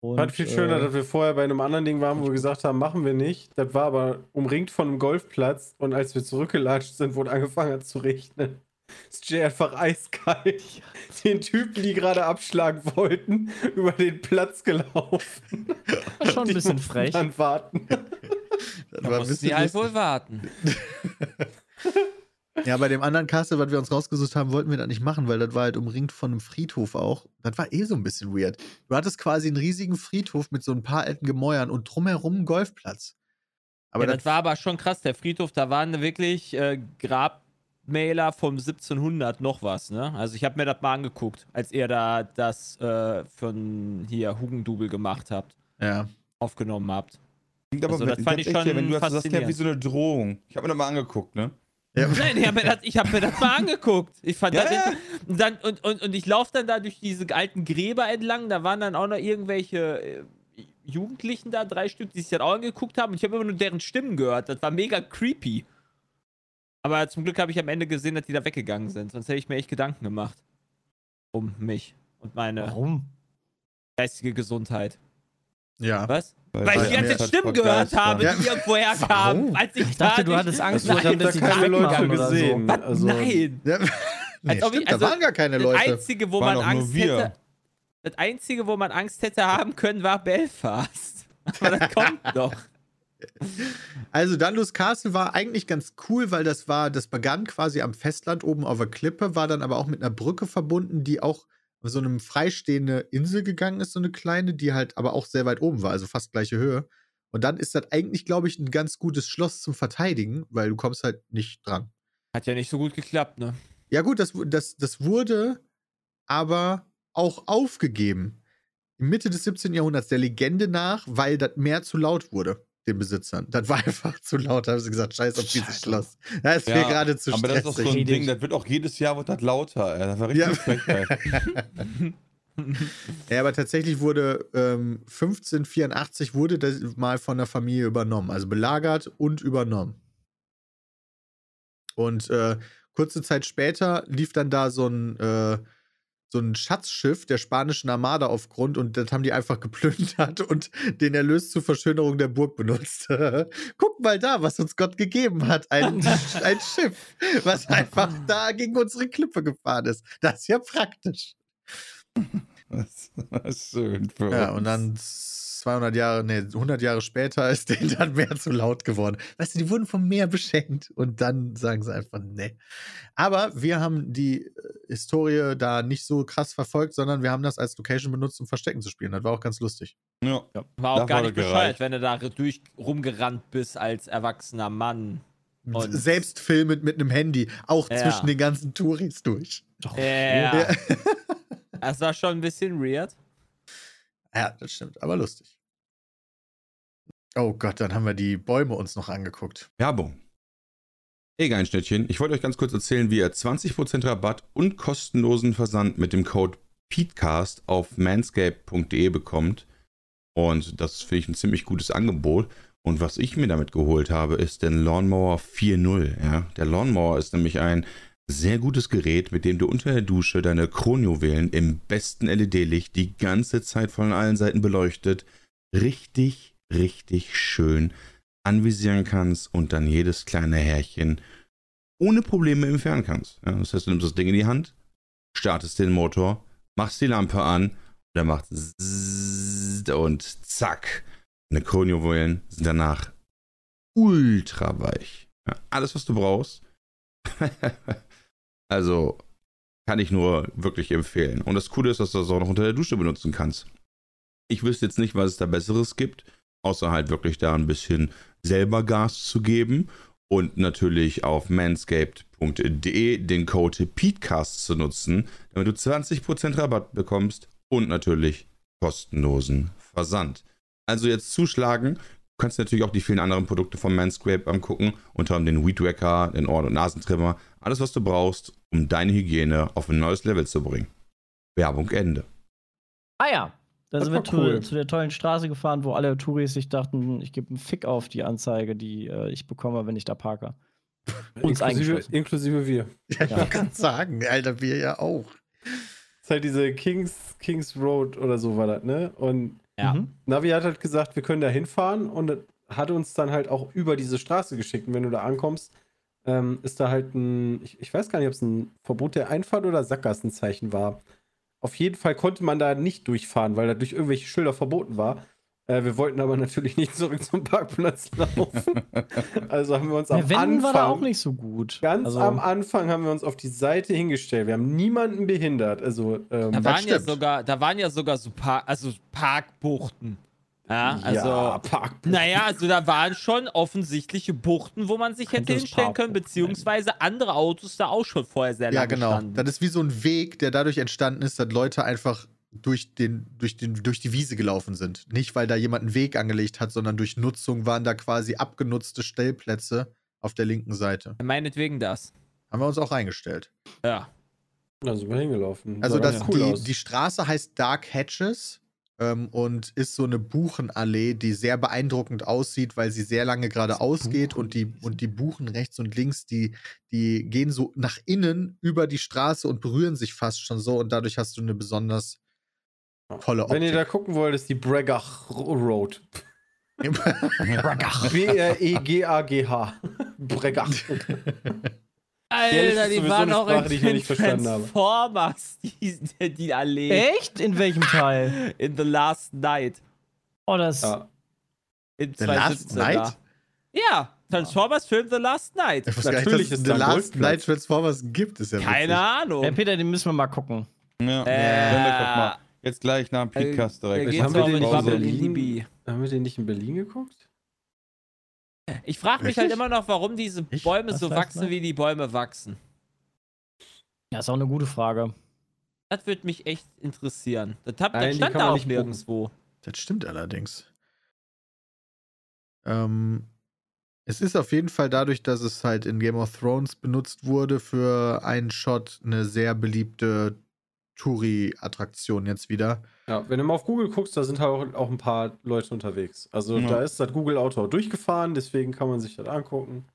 Und, Fand viel schöner, äh, dass wir vorher bei einem anderen Ding waren, wo wir gesagt haben, machen wir nicht. Das war aber umringt von einem Golfplatz und als wir zurückgelatscht sind, wurde angefangen hat zu regnen. Ist Jay einfach eiskalt. Den Typen, die gerade abschlagen wollten, über den Platz gelaufen. War schon ein bisschen frech. Dann warten. Das Da mussten die halt wohl warten. Ja, bei dem anderen Castle, was wir uns rausgesucht haben, wollten wir das nicht machen, weil das war halt umringt von einem Friedhof auch. Das war eh so ein bisschen weird. Du hattest quasi einen riesigen Friedhof mit so ein paar alten Gemäuern und drumherum einen Golfplatz. Aber ja, das, das war aber schon krass. Der Friedhof, da waren wirklich äh, Grabmäler vom 1700 noch was, ne? Also ich habe mir das mal angeguckt, als ihr da das äh, von hier Hugendubel gemacht habt, ja. aufgenommen habt. Klingt aber Also, das fand ich schon wenn du das sagst, ja wie so eine Drohung. Ich habe mir das mal angeguckt, ne? ja. Nein, ich habe mir, das- ich hab mir das mal angeguckt. Ich fand Ja, das ja. dann, und, und, und ich laufe dann da durch diese alten Gräber entlang. Da waren dann auch noch irgendwelche äh, Jugendlichen da, drei Stück, die sich das auch angeguckt haben. Und ich habe immer nur deren Stimmen gehört. Das war mega creepy. Aber zum Glück habe ich am Ende gesehen, dass die da weggegangen sind. Sonst hätte ich mir echt Gedanken gemacht. Um mich und meine Warum? geistige Gesundheit. ja. Was? Weil, Weil ich die ganze Stimmen gehört habe, Ja. die irgendwo herkamen. Als ich, Ich dachte, da du hattest Angst, Nein, Ich dass habe die da keine Leute so. gesehen. Was? Also, Nein! ja. Nee, ich- stimmt, also, da waren gar keine Das Leute. Einzige, wo Waren man Angst wir. hätte. Das Einzige, wo man Angst hätte haben können, war Belfast. Aber das kommt doch. Also Dunlos Castle war eigentlich ganz cool, weil das war, das begann quasi am Festland oben auf der Klippe, war dann aber auch mit einer Brücke verbunden, die auch auf so einem freistehende Insel gegangen ist, so eine kleine, die halt aber auch sehr weit oben war, also fast gleiche Höhe. Und dann ist das eigentlich, glaube ich, ein ganz gutes Schloss zum Verteidigen, weil du kommst halt nicht dran. Hat ja nicht so gut geklappt, ne? Ja gut, das, das, das wurde aber auch aufgegeben. Mitte des 17. Jahrhunderts der Legende nach, weil das Meer zu laut wurde, den Besitzern. Das war einfach zu laut, da haben sie gesagt, scheiß auf dieses Scheiße. Schloss. Das ist mir gerade zu aber das ist doch so stressig. ein Ding, das wird auch jedes Jahr wird das lauter. ey. Das war richtig Ja. Ja, aber tatsächlich wurde ähm, 1584 wurde das mal von der Familie übernommen, also belagert und übernommen. Und äh, kurze Zeit später lief dann da so ein äh, so ein Schatzschiff der spanischen Armada auf Grund und das haben die einfach geplündert und den Erlös zur Verschönerung der Burg benutzt. Guck mal da, was uns Gott gegeben hat. Ein, ein Schiff, was einfach da gegen unsere Klippe gefahren ist. Das ist ja praktisch. Das war schön für Ja, uns. und dann 200 Jahre, nee, 100 Jahre später ist denen dann mehr zu laut geworden. Weißt du, die wurden vom Meer beschenkt und dann sagen sie einfach, nee. Aber wir haben die äh, Historie da nicht so krass verfolgt, sondern wir haben das als Location benutzt, um Verstecken zu spielen. Das war auch ganz lustig. Ja. War auch Da gar war nicht das bescheuert, wenn du da durch rumgerannt bist als erwachsener Mann. Und- Selbst filmend mit einem Handy, auch Ja. zwischen den ganzen Touris durch. Ja. Ja. Das war schon ein bisschen weird. Ja, das stimmt, aber lustig. Oh Gott, dann haben wir die Bäume uns noch angeguckt. Werbung. Egal, ein Schnittchen. Ich wollte euch ganz kurz erzählen, wie ihr 20% Rabatt und kostenlosen Versand mit dem Code PETECAST auf manscape.de bekommt. Und das finde ich ein ziemlich gutes Angebot. Und was ich mir damit geholt habe, ist den Lawnmower 4.0. Ja? Der Lawnmower ist nämlich ein sehr gutes Gerät, mit dem du unter der Dusche deine Kronjuwelen im besten LED-Licht die ganze Zeit von allen Seiten beleuchtet, richtig, richtig schön anvisieren kannst und dann jedes kleine Härchen ohne Probleme entfernen kannst. Ja, das heißt, du nimmst das Ding in die Hand, startest den Motor, machst die Lampe an und er macht und zack. Deine Kronjuwelen sind danach ultra weich. Ja, alles, was du brauchst. also kann ich nur wirklich empfehlen. Und das Coole ist, dass du das auch noch unter der Dusche benutzen kannst. Ich wüsste jetzt nicht, was es da Besseres gibt, außer halt wirklich da ein bisschen selber Gas zu geben und natürlich auf manscaped.de den Code PETECAST zu nutzen, damit du 20% Rabatt bekommst und natürlich kostenlosen Versand. Also jetzt zuschlagen. Du kannst natürlich auch die vielen anderen Produkte von Manscaped angucken, unter anderem den Weed Wacker, den Ohr- und Nasentrimmer, alles was du brauchst, um deine Hygiene auf ein neues Level zu bringen. Werbung Ende. Ah ja. Da Das sind wir cool. zu der tollen Straße gefahren, wo alle Touris sich dachten, ich gebe einen Fick auf die Anzeige, die äh, ich bekomme, wenn ich da parke. Uns inklusive, inklusive wir. Ja, ich wollte gerade sagen, Alter, wir ja auch. Das ist halt diese Kings, Kings Road oder so war das, ne? Und Ja. Mhm. Navi hat halt gesagt, wir können da hinfahren und hat uns dann halt auch über diese Straße geschickt. Und wenn du da ankommst, ähm, ist da halt ein, ich, ich weiß gar nicht, ob es ein Verbot der Einfahrt oder Sackgassenzeichen war. Auf jeden Fall konnte man da nicht durchfahren, weil da durch irgendwelche Schilder verboten war. Äh, wir wollten aber natürlich nicht zurück zum Parkplatz laufen. also haben wir uns am Ja, Wenden Anfang, war da auch nicht so gut. ganz also, am Anfang haben wir uns auf die Seite hingestellt. Wir haben niemanden behindert. Also, ähm, Da waren ja sogar, da waren ja sogar so Park, also Parkbuchten. Ja, also. ja. Naja, also da waren schon offensichtliche Buchten, wo man sich hätte Könnte hinstellen können, beziehungsweise andere Autos da auch schon vorher sehr Ja, lange genau. standen. Das ist wie so ein Weg, der dadurch entstanden ist, dass Leute einfach durch, den, durch, den, durch die Wiese gelaufen sind. Nicht, weil da jemand einen Weg angelegt hat, sondern durch Nutzung waren da quasi abgenutzte Stellplätze auf der linken Seite. Meinetwegen das. Haben wir uns auch eingestellt. Ja. Da sind wir hingelaufen. Also das, cool die, aus. die Straße heißt Dark Hatches ähm, und ist so eine Buchenallee, die sehr beeindruckend aussieht, weil sie sehr lange geradeaus geht und die, und die Buchen rechts und links, die, die gehen so nach innen über die Straße und berühren sich fast schon so und dadurch hast du eine besonders tolle Optik. Wenn ihr da gucken wollt, ist die Bregach Road. B-R-E-G-A-G-H. Bregach. Alter, die waren auch Sprache, die ich noch in habe. Transformers, die, die Allee. Echt? In welchem Teil? In The Last Night. Oh, das. Ja. In The Last 2017 Night? Ja, Transformers Film The Last Night. Ich wusste gar Natürlich nicht, dass The Last. Night Transformers gibt. Ist ja Keine Ahnung. Hey, Peter, den müssen wir mal gucken. Ja, Äh, mal. Jetzt gleich nach dem Äh, Podcast direkt. Haben wir den in in? Libi. Haben wir den nicht in Berlin geguckt? Ich frage mich halt immer noch, warum diese Ich? Bäume Was so wachsen, wie die Bäume wachsen. Ja, ist auch eine gute Frage. Das würde mich echt interessieren. Das, hab, Nein, das stand da auch nirgendwo. Das stimmt allerdings. Ähm, es ist auf jeden Fall dadurch, dass es halt in Game of Thrones benutzt wurde für einen Shot eine sehr beliebte Touri-Attraktion jetzt wieder. Ja, wenn du mal auf Google guckst, da sind halt auch, auch ein paar Leute unterwegs. Also Ja. da ist das Google Auto durchgefahren, deswegen kann man sich das angucken.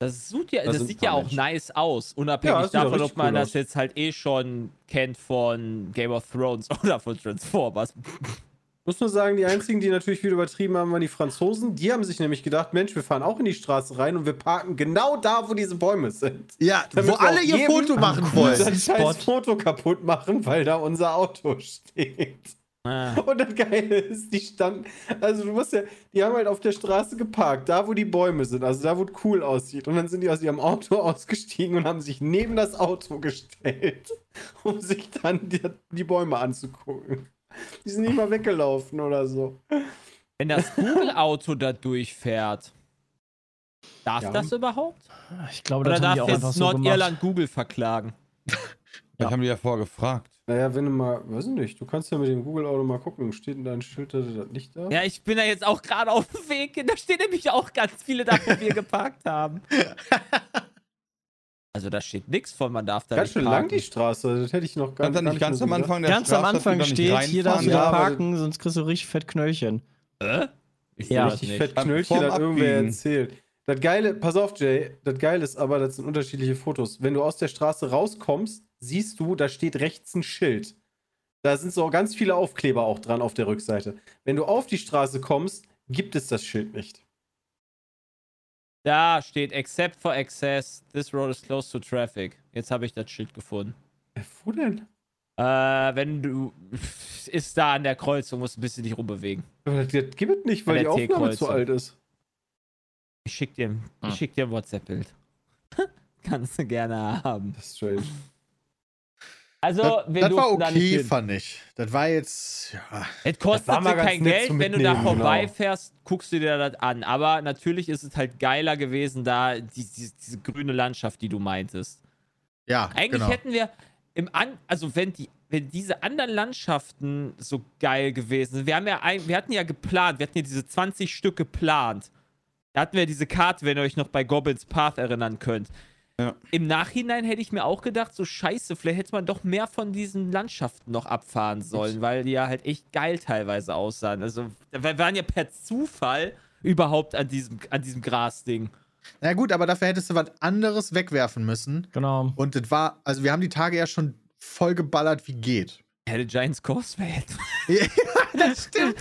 Das, sieht ja, Da das sieht ja auch Menschen. nice aus, Ja, unabhängig auch davon, ob man cool das aus. jetzt halt eh schon kennt von Game of Thrones oder von Transformers. Muss nur sagen, die einzigen, die natürlich wieder übertrieben haben, waren die Franzosen. Die haben sich nämlich gedacht, Mensch, wir fahren auch in die Straße rein und wir parken genau da, wo diese Bäume sind. Ja, Damit wo wir alle ihr Foto machen wollen. Das Spot. scheiß Foto kaputt machen, weil da unser Auto steht. Ah. Und das Geile ist, die standen, also du musst ja, die haben halt auf der Straße geparkt, da wo die Bäume sind, also da wo es cool aussieht. Und dann sind die aus ihrem Auto ausgestiegen und haben sich neben das Auto gestellt, um sich dann die, die Bäume anzugucken. Die sind nicht mal weggelaufen oder so. Wenn das Google-Auto da durchfährt, darf Ja. das überhaupt? Ich glaube, Oder das die darf auch jetzt so gemacht. Nordirland Google verklagen? Das haben die ja vorher gefragt. Naja, wenn du mal, weiß ich nicht, du kannst ja mit dem Google-Auto mal gucken, steht in deinem Schild da das nicht da? Ja, ich bin da jetzt auch gerade auf dem Weg. Da stehen nämlich auch ganz viele da, wo wir geparkt haben. Also da steht nichts von, man darf da Ganz nicht schön parken. lang die Straße, das hätte ich noch gar, nicht ganz mehr am. Anfang der Ganz Straße, am Anfang steht, hier darfst du nicht parken, sonst kriegst du richtig fett Knöllchen. Äh? Ich Ja. richtig nicht. fett Knöllchen, das irgendwer erzählt. Das Geile, pass auf, Jay, das Geile ist aber, das sind unterschiedliche Fotos. Wenn du aus der Straße rauskommst, siehst du, da steht rechts ein Schild. Da sind so ganz viele Aufkleber auch dran auf der Rückseite. Wenn du auf die Straße kommst, gibt es das Schild nicht. Da steht, except for access, this road is closed to traffic. Jetzt habe ich das Schild gefunden. Äh, wo denn? Äh, wenn du, ist da an der Kreuzung, musst ein bisschen dich rumbewegen. Aber Das, das gibt es nicht, weil die der Aufnahme zu alt ist. Ich schick dir, Ah. ich schick dir ein WhatsApp-Bild. Kannst du gerne haben. Das ist strange. Also, Das, wir das war durften da nicht okay, hin. fand ich. Das war jetzt, ja. Es kostet kein Geld, wenn du da genau. vorbeifährst, guckst du dir das an. Aber natürlich ist es halt geiler gewesen, da die, die, diese grüne Landschaft, die du meintest. Ja, Eigentlich genau. hätten wir im an also wenn die wenn diese anderen Landschaften so geil gewesen sind. Wir haben ja ein, wir hatten ja geplant, wir hatten ja diese 20 Stück geplant. Da hatten wir diese Karte, wenn ihr euch noch bei Goblins Path erinnern könnt. Ja. Im Nachhinein hätte ich mir auch gedacht, so scheiße, vielleicht hätte man doch mehr von diesen Landschaften noch abfahren sollen, weil die ja halt echt geil teilweise aussahen. Also wir waren ja per Zufall überhaupt an diesem, an diesem Grasding. Na gut, aber dafür hättest du was anderes wegwerfen müssen. Genau. Und das war, also wir haben die Tage ja schon voll geballert, wie geht. Ja, der Giants Causeway. Ja, das stimmt.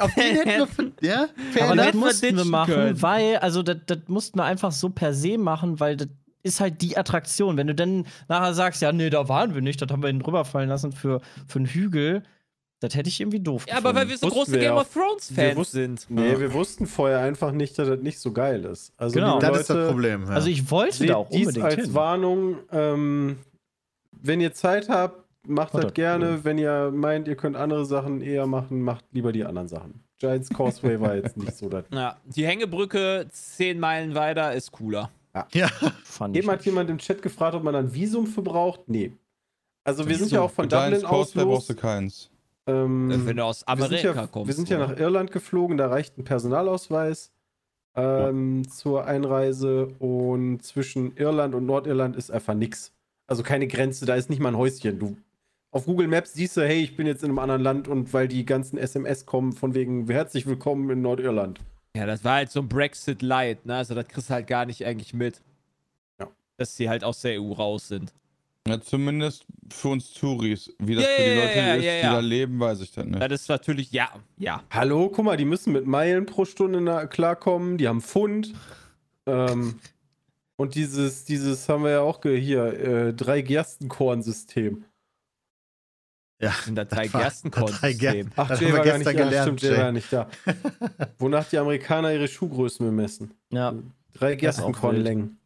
Auf den hätten wir von, ja, fair Aber das mussten wir machen, können. weil, also das, das mussten wir einfach so per se machen, weil das ist halt die Attraktion. Wenn du dann nachher sagst, ja, nee, da waren wir nicht, das haben wir ihn drüberfallen lassen für, für einen Hügel, das hätte ich irgendwie doof Ja, aber weil wir so Wussten große wir Game of Thrones Wir Fans wussten- sind. Nee, wir wussten vorher einfach nicht, dass das nicht so geil ist. Also Genau. das ist das Problem. Ja. Also ich wollte Seht da auch dies unbedingt als hin. Warnung. Ähm, wenn ihr Zeit habt, macht Macht das das, gerne. ja. Wenn ihr meint, ihr könnt andere Sachen eher machen, macht lieber die anderen Sachen. Giants Causeway war jetzt nicht so das. Ja, die Hängebrücke zehn Meilen weiter ist cooler. Ja. Fand ich Eben hat jemand im Chat gefragt, ob man ein Visum für braucht. Nee. Also wir sind ja So, auch von Dublin aus Coaster brauchst los. du keins. Ähm, Wenn du aus wir Amerika ja, kommst. Wir sind ja oder? nach Irland geflogen, da reicht ein Personalausweis ähm, zur Einreise und zwischen Irland und Nordirland ist einfach nix. Also keine Grenze, da ist nicht mal ein Häuschen. Du auf Google Maps siehst du, hey, ich bin jetzt in einem anderen Land und weil die ganzen SMS kommen von wegen herzlich willkommen in Nordirland. Ja, das war halt so ein Brexit Light, ne? Also das kriegst du halt gar nicht eigentlich mit. Ja. Dass sie halt aus der EU raus sind. Ja, zumindest für uns Touris. Wie das Ja, für die ja, Leute ja, ist, ja, die ja. da leben, weiß ich dann nicht. Das ist natürlich, ja, ja. Hallo, guck mal, die müssen mit Meilen pro Stunde na- klarkommen, die haben Pfund. Ähm, und dieses, dieses haben wir ja auch hier, äh, drei Gerstenkorn-System. Ja. Sind da drei Das war- Gerstenkorn. drei Gersten- Ach, Das Jay haben wir war gar nicht gestern da. gelernt, Stimmt, Jay Jay. war nicht da. Wonach die Amerikaner ihre Schuhgrößen bemessen. Ja. Drei Gerstenkornlängen.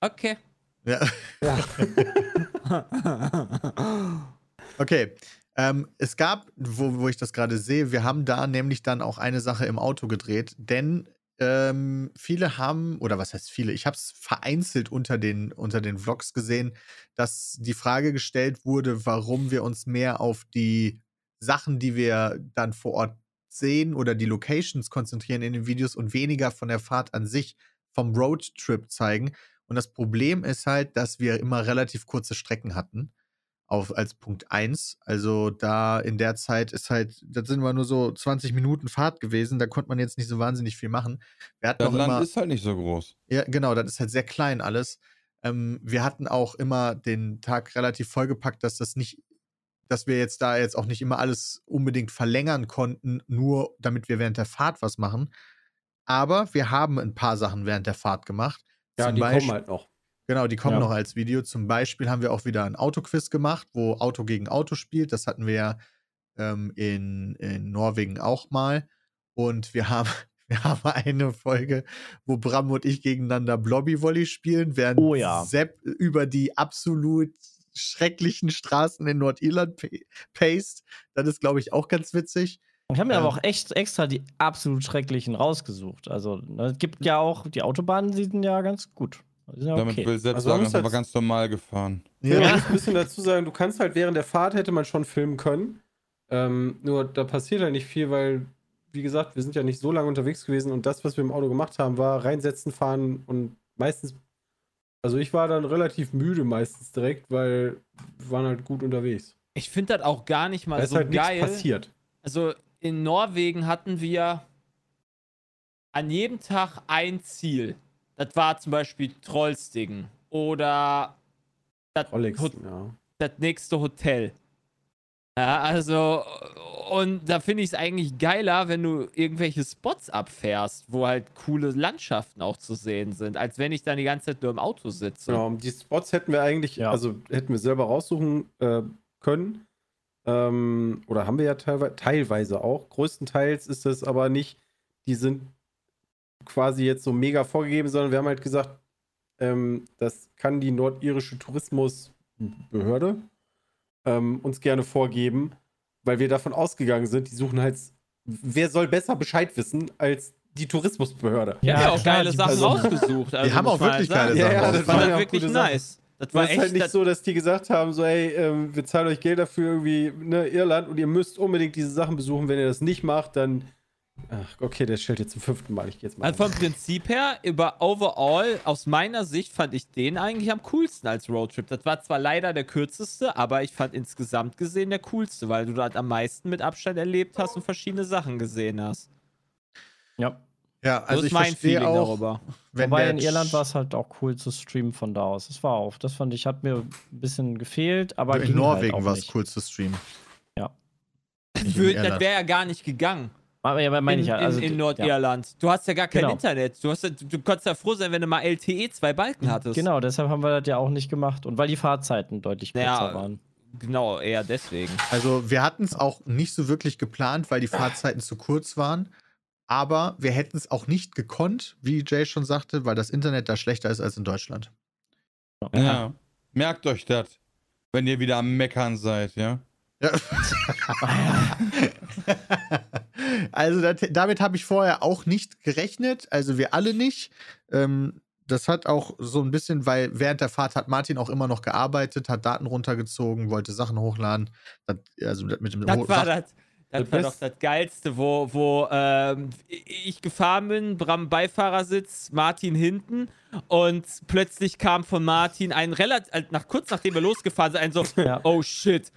Okay. ja. Okay. Ähm, es gab, wo, wo ich das gerade sehe, wir haben da nämlich dann auch eine Sache im Auto gedreht, denn ähm, viele haben, oder was heißt viele, ich habe es vereinzelt unter den, unter den Vlogs gesehen, dass die Frage gestellt wurde, warum wir uns mehr auf die Sachen, die wir dann vor Ort sehen oder die Locations konzentrieren in den Videos und weniger von der Fahrt an sich vom Roadtrip zeigen. Und das Problem ist halt, dass wir immer relativ kurze Strecken hatten auf, als Punkt 1. Also da in der Zeit ist halt, das sind wir nur so 20 Minuten Fahrt gewesen, da konnte man jetzt nicht so wahnsinnig viel machen. Wir hatten Das Land immer, ist halt nicht so groß. ja, genau, das ist halt sehr klein alles. Ähm, wir hatten auch immer den Tag relativ vollgepackt, dass das nicht, dass wir jetzt da jetzt auch nicht immer alles unbedingt verlängern konnten, nur damit wir während der Fahrt was machen. Aber wir haben ein paar Sachen während der Fahrt gemacht. Ja, Zum die Beispiel- kommen halt noch. Genau, die kommen Ja. noch als Video. Zum Beispiel haben wir auch wieder ein Autoquiz gemacht, wo Auto gegen Auto spielt. Das hatten wir ja ähm, in, in Norwegen auch mal. Und wir haben, wir haben eine Folge, wo Bram und ich gegeneinander Blobby-Volley spielen, während Oh ja. Sepp über die absolut schrecklichen Straßen in Nordirland pa- paced. Das ist, glaube ich, auch ganz witzig. Ich habe mir aber Ähm. auch echt extra die absolut schrecklichen rausgesucht. Also, ne, es gibt ja auch, die Autobahnen sind ja ganz gut. Ja Damit okay. will selbst Also sagen, das war halt- ganz normal gefahren. Ja. Ja. Ich muss ein bisschen dazu sagen, du kannst halt während der Fahrt hätte man schon filmen können. Ähm, nur da passiert halt nicht viel, weil, wie gesagt, wir sind ja nicht so lange unterwegs gewesen und das, was wir im Auto gemacht haben, war reinsetzen, fahren und meistens, also ich war dann relativ müde meistens direkt, weil wir waren halt gut unterwegs. Ich finde das auch gar nicht mal Da ist so halt geil. nichts passiert. Also in Norwegen hatten wir an jedem Tag ein Ziel. Das war zum Beispiel Trollstigen oder das, ja. das nächste Hotel. Ja, also, und da finde ich es eigentlich geiler, wenn du irgendwelche Spots abfährst, wo halt coole Landschaften auch zu sehen sind, als wenn ich dann die ganze Zeit nur im Auto sitze. Genau, die Spots hätten wir eigentlich, Ja. also hätten wir selber raussuchen äh, können. Ähm, oder haben wir ja teilweise, teilweise auch. Größtenteils ist es aber nicht, die sind quasi jetzt so mega vorgegeben, sondern wir haben halt gesagt, ähm, das kann die nordirische Tourismusbehörde ähm, uns gerne vorgeben, weil wir davon ausgegangen sind, die suchen halt, wer soll besser Bescheid wissen als die Tourismusbehörde. Habe ja auch klar, geile Sachen Person- rausgesucht. Also haben muss auch wirklich halt geile sagen. Ja, Sachen ja, Das war halt ja auch wirklich Sachen. nice. Das Das war ist echt halt nicht das- so, dass die gesagt haben, so, ey, ähm, wir zahlen euch Geld dafür irgendwie, ne, Irland und ihr müsst unbedingt diese Sachen besuchen. Wenn ihr das nicht macht, dann. Ach, okay, der stellt jetzt zum fünften Mal. Ich geh jetzt mal. Also rein. vom Prinzip her, über overall, aus meiner Sicht fand ich den eigentlich am coolsten als Roadtrip. Das war zwar leider der kürzeste, aber ich fand insgesamt gesehen der coolste, weil du dort am meisten mit Abstand erlebt hast und verschiedene Sachen gesehen hast. Ja. Ja, So also ist ich mein verstehe Feeling auch, darüber. wenn Wobei in Irland war es halt auch cool zu streamen von da aus. Das war auch, das fand ich, hat mir ein bisschen gefehlt, aber in ging Norwegen halt war es cool zu streamen. Ja. Das, das wäre ja gar nicht gegangen. Ja, meine in, ich ja. Also, in, in ja. Nordirland. Du hast ja gar kein Genau. Internet. Du, hast, ja- du, du konntest ja froh sein, wenn du mal LTE zwei Balken hattest. Genau, deshalb haben wir das ja auch nicht gemacht. Und weil die Fahrzeiten deutlich kürzer Ja. waren. Genau, eher deswegen. Also wir hatten es auch nicht so wirklich geplant, weil die Fahrzeiten zu kurz waren. Aber wir hätten es auch nicht gekonnt, wie Jay schon sagte, weil das Internet da schlechter ist als in Deutschland. Ja. Merkt euch das, wenn ihr wieder am Meckern seid, ja? Ja. also das, damit habe ich vorher auch nicht gerechnet, also wir alle nicht. Ähm, das hat auch so ein bisschen, weil während der Fahrt hat Martin auch immer noch gearbeitet, hat Daten runtergezogen, wollte Sachen hochladen. Das, also mit dem Das Ho- war das. Das war doch das Geilste, wo, wo ähm, ich gefahren bin, Bram Beifahrersitz, Martin hinten und plötzlich kam von Martin ein relativ, nach, kurz nachdem wir losgefahren sind, ein so, Ja. oh shit.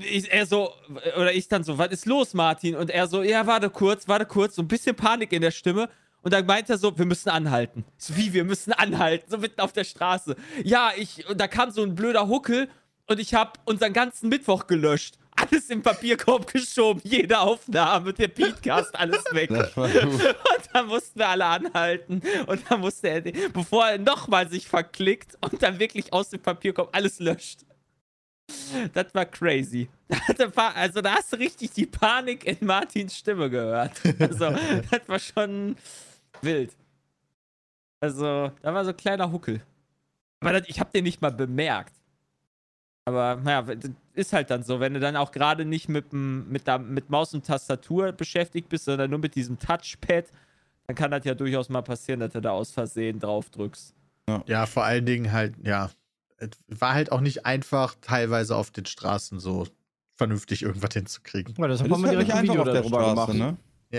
Ich, er so, oder ich dann so, was ist los, Martin? Und er so, ja, warte kurz, warte kurz, so ein bisschen Panik in der Stimme. Und dann meint er so, wir müssen anhalten. So, wie, wir müssen anhalten, so mitten auf der Straße. Ja, ich, und da kam so ein blöder Huckel und ich habe unseren ganzen Mittwoch gelöscht. Alles im Papierkorb geschoben, jede Aufnahme, der Beatcast, alles weg. Und dann mussten wir alle anhalten. Und dann musste er, bevor er nochmal sich verklickt und dann wirklich aus dem Papierkorb alles löscht. Das war crazy. Also da hast du richtig die Panik in Martins Stimme gehört. Also das war schon wild. Also da war so ein kleiner Huckel. Aber das, ich habe den nicht mal bemerkt. Aber naja, ist halt dann so, wenn du dann auch gerade nicht mit, mit, der, mit Maus und Tastatur beschäftigt bist, sondern nur mit diesem Touchpad, dann kann das ja durchaus mal passieren, dass du da aus Versehen drauf drückst. Ja, vor allen Dingen halt, ja, war halt auch nicht einfach, teilweise auf den Straßen so vernünftig irgendwas hinzukriegen. Ja, deshalb Das haben ist wir direkt ein einfach Video auf der darüber Straße, gemacht. ne?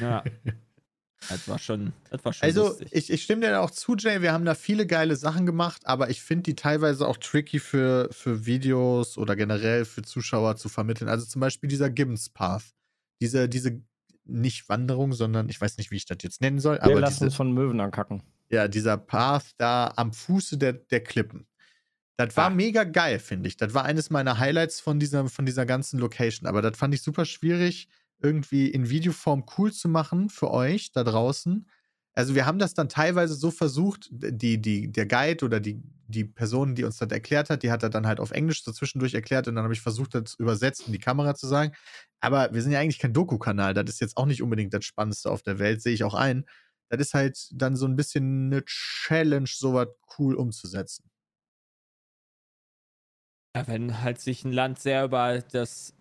Ja. Ja. das war schon, das war schon Also, lustig. ich, ich stimme dir auch zu, Jay. Wir haben da viele geile Sachen gemacht, aber ich finde die teilweise auch tricky für, für Videos oder generell für Zuschauer zu vermitteln. Also zum Beispiel dieser Gibbons Path. Diese, diese nicht Wanderung, sondern ich weiß nicht, wie ich das jetzt nennen soll, Wir aber lassen diese, uns von Möwen ankacken. ja, dieser Path da am Fuße der, der Klippen. Das war Ah. mega geil, finde ich. Das war eines meiner Highlights von dieser, von dieser ganzen Location. Aber das fand ich super schwierig, irgendwie in Videoform cool zu machen für euch da draußen. Also wir haben das dann teilweise so versucht, die, die, der Guide oder die, die Person, die uns das erklärt hat, die hat das dann halt auf Englisch so zwischendurch erklärt und dann habe ich versucht, das übersetzt in die Kamera zu sagen. Aber wir sind ja eigentlich kein Doku-Kanal. Das ist jetzt auch nicht unbedingt das Spannendste auf der Welt, sehe ich auch ein. Das ist halt dann so ein bisschen eine Challenge, sowas cool umzusetzen. Ja, wenn halt sich ein Land sehr über das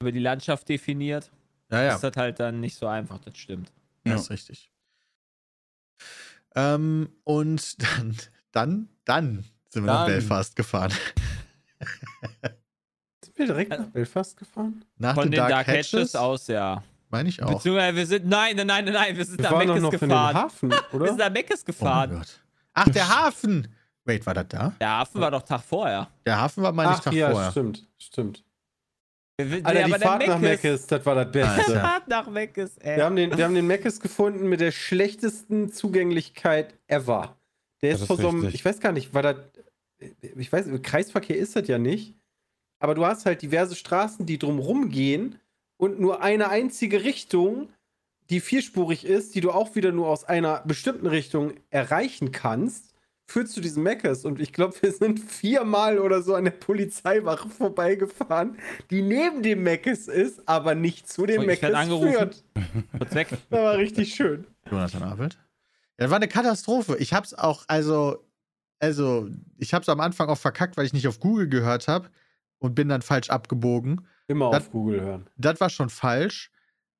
über die Landschaft definiert, Ja, ja, ist das halt dann nicht so einfach, das stimmt. Ja. das ist richtig. Ähm, und dann, dann, dann sind wir nach Dann. Belfast gefahren. Sind wir direkt nach Belfast gefahren? Nach Von den den Dark, Dark Hatches, Hatches aus, ja. meine ich auch. Beziehungsweise wir sind, nein, nein, nein, nein, wir sind Wir nach Meckes gefahren. Hafen, Wir sind nach Meckes Oh mein gefahren. Gott. Ach, der Hafen! Wait, war das da? Der Hafen war doch Tag vorher. Der Hafen war, meine ich, Ach Tag ja, vorher. stimmt, stimmt. Wir- Alter, die aber der Fahrt nach Meckes- das war das Alter. Beste. Die Fahrt nach Meckes, ey. Wir haben, den, wir haben den Meckes gefunden mit der schlechtesten Zugänglichkeit ever. Der Das ist ist vor so einem, ich weiß gar nicht, war das, ich weiß, Kreisverkehr ist das ja nicht, aber du hast halt diverse Straßen, die drumrum gehen und nur eine einzige Richtung, die vierspurig ist, die du auch wieder nur aus einer bestimmten Richtung erreichen kannst, führt zu diesem Meckes. Und ich glaube, wir sind viermal oder so an der Polizeiwache vorbeigefahren, die neben dem Meckes ist, aber nicht zu dem Meckes angerufen. führt. Kurz weg. Das war richtig schön. Jonathan Apelt. Ja, das war eine Katastrophe. Ich hab's auch, also, also, ich hab's am Anfang auch verkackt, weil ich nicht auf Google gehört habe und bin dann falsch abgebogen. Immer Das- auf Google hören. Das war schon falsch.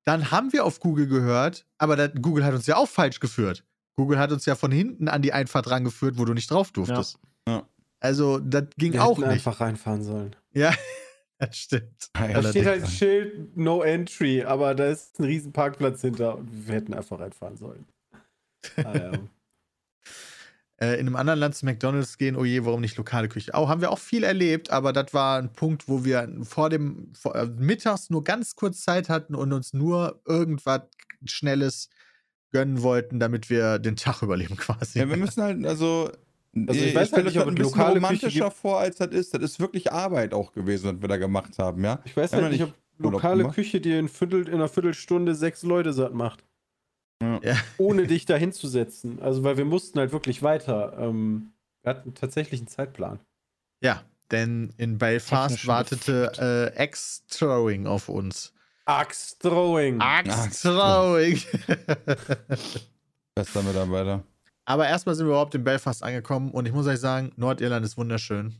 Dann haben wir auf Google gehört, aber das, Google hat uns ja auch falsch geführt. Google hat uns ja von hinten an die Einfahrt rangeführt, wo du nicht drauf durftest. Ja. Ja. Also, das ging Wir auch hätten nicht. einfach reinfahren sollen. Ja, das stimmt. Da steht halt ein Schild No Entry, aber da ist ein riesen Parkplatz hinter und wir hätten einfach reinfahren sollen. Ah, ja. äh, in einem anderen Land zu McDonalds gehen, oh je, warum nicht lokale Küche? Auch haben wir auch viel erlebt, aber das war ein Punkt, wo wir vor dem vor, äh, mittags nur ganz kurz Zeit hatten und uns nur irgendwas Schnelles gönnen wollten, damit wir den Tag überleben quasi. Ja, wir müssen halt, also. Also ich weiß stell halt nicht, das ob ein bisschen romantischer vor, als das ist. Das ist wirklich Arbeit auch gewesen, was wir da gemacht haben, ja. Ich weiß Ja, halt nicht, ob lokale. Küche, die in, Viertel, in einer Viertelstunde sechs Leute satt macht. Ja. Ohne dich da hinzusetzen. Also, weil wir mussten halt wirklich weiter. Ähm, wir hatten tatsächlich einen Zeitplan. Ja, denn in Belfast wartete äh, Axe-Throwing auf uns. Axe Throwing. Axe-Throwing. Bester Mitarbeiter. Aber erstmal sind wir überhaupt in Belfast angekommen und ich muss euch sagen, Nordirland ist wunderschön.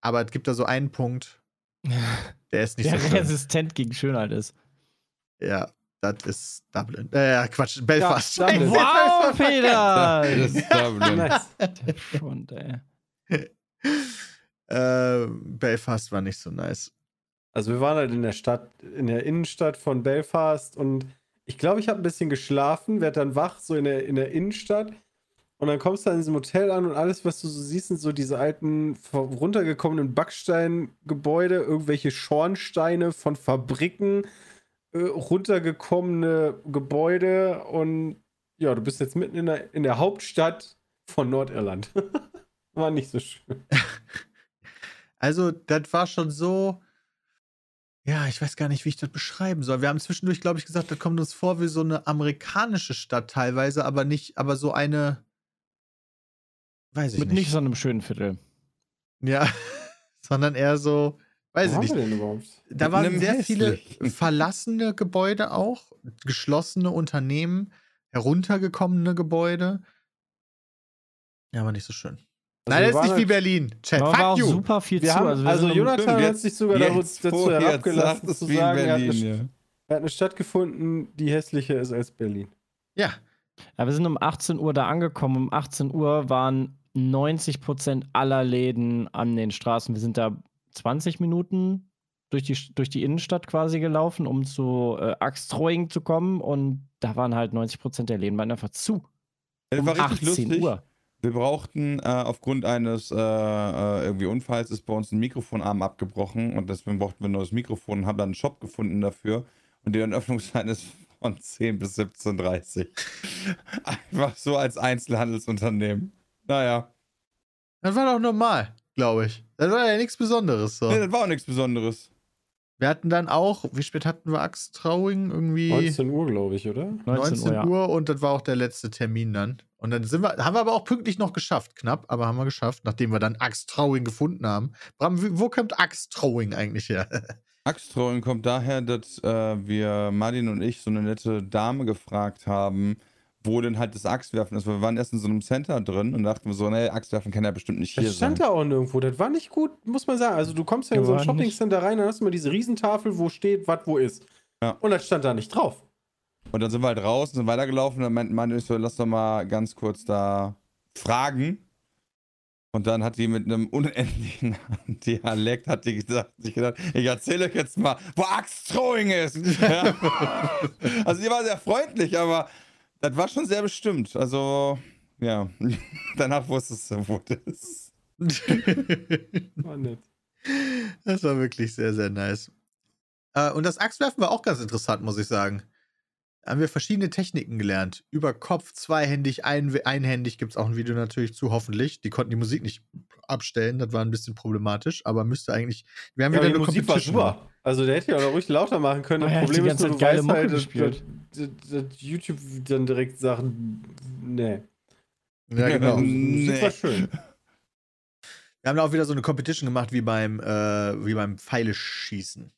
Aber es gibt da so einen Punkt, der ist nicht Der so schön. resistent gegen Schönheit ist. Ja, das ist Dublin. Äh, Quatsch, Belfast. Ja, Dublin. Wow, Peter! Das ist Dublin. Nice. Der Schwund, ey. äh, Belfast war nicht so nice. Also wir waren halt in der Stadt, in der Innenstadt von Belfast und ich glaube, ich habe ein bisschen geschlafen, werd dann wach, so in der, in der Innenstadt. Und dann kommst du an diesem Hotel an und alles, was du so siehst, sind so diese alten, runtergekommenen Backsteingebäude, irgendwelche Schornsteine von Fabriken, äh, runtergekommene Gebäude und ja, du bist jetzt mitten in der, in der Hauptstadt von Nordirland. War nicht so schön. Also, das war schon so. Ja, ich weiß gar nicht, wie ich das beschreiben soll. Wir haben zwischendurch, glaube ich, gesagt, das kommt uns vor wie so eine amerikanische Stadt teilweise, aber nicht, aber so eine. Weiß ich Mit nicht. nicht so einem schönen Viertel. Ja, sondern eher so. Weiß Wo ich nicht. Da Mit waren sehr viele hässlichen. verlassene Gebäude auch, geschlossene Unternehmen, heruntergekommene Gebäude. Ja, aber nicht so schön. Also Nein, das ist nicht wie halt- Berlin. Chat, Aber war fuck auch you. super viel Wir zu. haben, also, also, Jonathan hat sich sogar dazu, Jetzt, dazu herabgelassen, zu sagen, er hat, Berlin. eine, Ja. er hat eine Stadt gefunden, die hässlicher ist als Berlin. Ja, Ja, wir sind um 18 Uhr da angekommen. Um 18 Uhr waren 90 Prozent aller Läden an den Straßen. Wir sind da 20 Minuten durch die, durch die Innenstadt quasi gelaufen, um zu äh, Axthrowing zu kommen. Und da waren halt 90 Prozent der Läden waren einfach zu. Das Um war richtig 18 lustig. Uhr. Wir brauchten äh, aufgrund eines äh, äh, irgendwie Unfalls ist bei uns ein Mikrofonarm abgebrochen und deswegen brauchten wir ein neues Mikrofon und haben dann einen Shop gefunden dafür und deren Öffnungszeit ist von 10 bis 17.30 Einfach so als Einzelhandelsunternehmen. Naja. das war doch normal, glaube ich. Das war ja nichts Besonderes. So. Nee, das war auch nichts Besonderes. Wir hatten dann auch, wie spät hatten wir Axe-Throwing? Irgendwie 19 Uhr, glaube ich, oder? 19, 19 Uhr. ja. Uhr und das war auch der letzte Termin dann. Und dann sind wir, haben wir aber auch pünktlich noch geschafft, knapp, aber haben wir geschafft, nachdem wir dann Axe-Throwing gefunden haben. Bram, wo kommt Axe-Throwing eigentlich her? Axttrollen kommt daher, dass äh, wir, Martin und ich, so eine nette Dame gefragt haben, wo denn halt das Axtwerfen ist. Weil wir waren erst in so einem Center drin und dachten wir so, nee, Axtwerfen kann ja bestimmt nicht hier Das stand sein. da auch nirgendwo. Das war nicht gut, muss man sagen. Also du kommst ja in so ein war Shoppingcenter rein, dann hast du mal diese Riesentafel, wo steht, was wo ist. Ja. Und das stand da nicht drauf. Und dann sind wir halt raus und sind weitergelaufen und dann und ich so, lass doch mal ganz kurz da fragen. Und dann hat die mit einem unendlichen Dialekt, hat die gesagt, sich gedacht, ich erzähle euch jetzt mal, wo Axe-Throwing ist. Ja. Also die war sehr freundlich, aber das war schon sehr bestimmt. Also, ja, danach wusstest du, wo das ist. War nett. das war wirklich sehr, sehr nice. Äh, und das Axtwerfen war auch ganz interessant, muss ich sagen. Haben wir verschiedene Techniken gelernt. Über Kopf, zweihändig, ein, einhändig gibt es auch ein Video natürlich zu, hoffentlich. Die konnten die Musik nicht abstellen, das war ein bisschen problematisch, aber müsste eigentlich. Wir haben Ja, wieder die eine Musik war Competition super. Also der hätte ja auch ruhig lauter machen können. Oh, Das er hat Problem ist nur, du geile weißt Mucke halt, dass, gespielt. dass, dass, dass YouTube dann direkt Sachen. Nee. Ja, genau. Nee. war schön. Wir haben da auch wieder so eine Competition gemacht wie beim, äh, wie beim Pfeileschießen.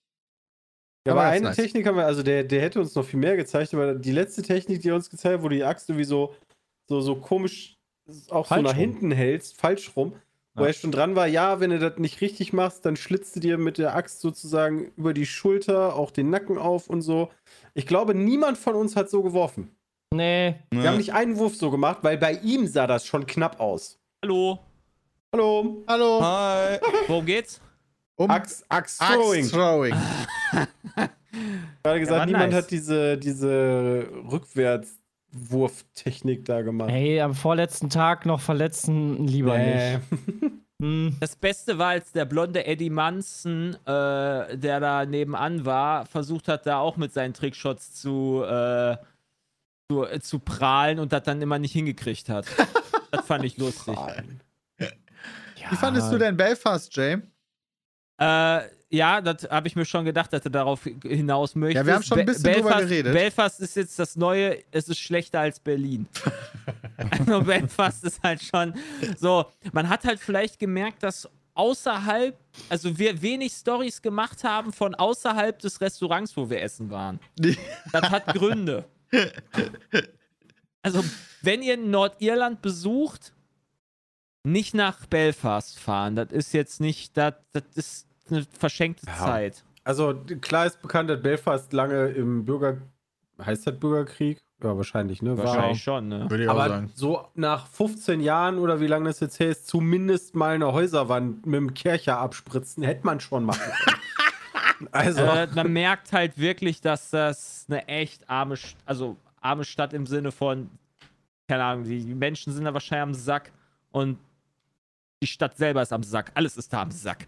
Ja, Aber aber eine nice. Technik haben wir, also der, der hätte uns noch viel mehr gezeigt, aber die letzte Technik, die er uns gezeigt hat, wo du die Axt irgendwie so, so, so komisch auch so Falsch nach rum. hinten hältst, falsch rum, wo Ja. er schon dran war, ja, wenn du das nicht richtig machst, dann schlitzt du dir mit der Axt sozusagen über die Schulter auch den Nacken auf und so. Ich glaube, niemand von uns hat so geworfen. Nee. Wir haben nicht einen Wurf so gemacht, weil bei ihm sah das schon knapp aus. Hallo, Hallo? Hallo. Hi. worum geht's? Um Axt, Axt Throwing. Axe Throwing. Gerade gesagt, war niemand nice. hat diese, diese Rückwärtswurftechnik da gemacht. Hey, am vorletzten Tag noch verletzen lieber Nee. nicht. Hm. Das Beste war, als der blonde Eddie Munson, äh, der da nebenan war, versucht hat, da auch mit seinen Trickshots zu, äh, zu, äh, zu prahlen und das dann immer nicht hingekriegt hat. das fand ich lustig. Wie fandest du denn Belfast, Jay? Äh, ja, das habe ich mir schon gedacht, dass du darauf hinaus möchtest. Ja, wir haben schon ein Be- bisschen drüber Belfast, geredet. Belfast ist jetzt das Neue, es ist schlechter als Berlin. also Belfast ist halt schon so, man hat halt vielleicht gemerkt, dass außerhalb, also wir wenig Stories gemacht haben von außerhalb des Restaurants, wo wir essen waren. Das hat Gründe. Also, wenn ihr Nordirland besucht, nicht nach Belfast fahren. Das ist jetzt nicht, das, das ist eine verschenkte Ja. Zeit. Also klar ist bekannt, dass Belfast lange im Bürger... Heißt das Bürgerkrieg? Ja, wahrscheinlich, ne? War- Wahrscheinlich schon, ne? Würde ich auch Aber sagen. so nach 15 Jahren oder wie lange das jetzt her ist, zumindest mal eine Häuserwand mit dem Kercher abspritzen, hätte man schon machen können. also, Äh, man merkt halt wirklich, dass das eine echt arme, St- also arme Stadt im Sinne von, keine Ahnung, die die Menschen sind da wahrscheinlich am Sack und die Stadt selber ist am Sack. Alles ist da am Sack.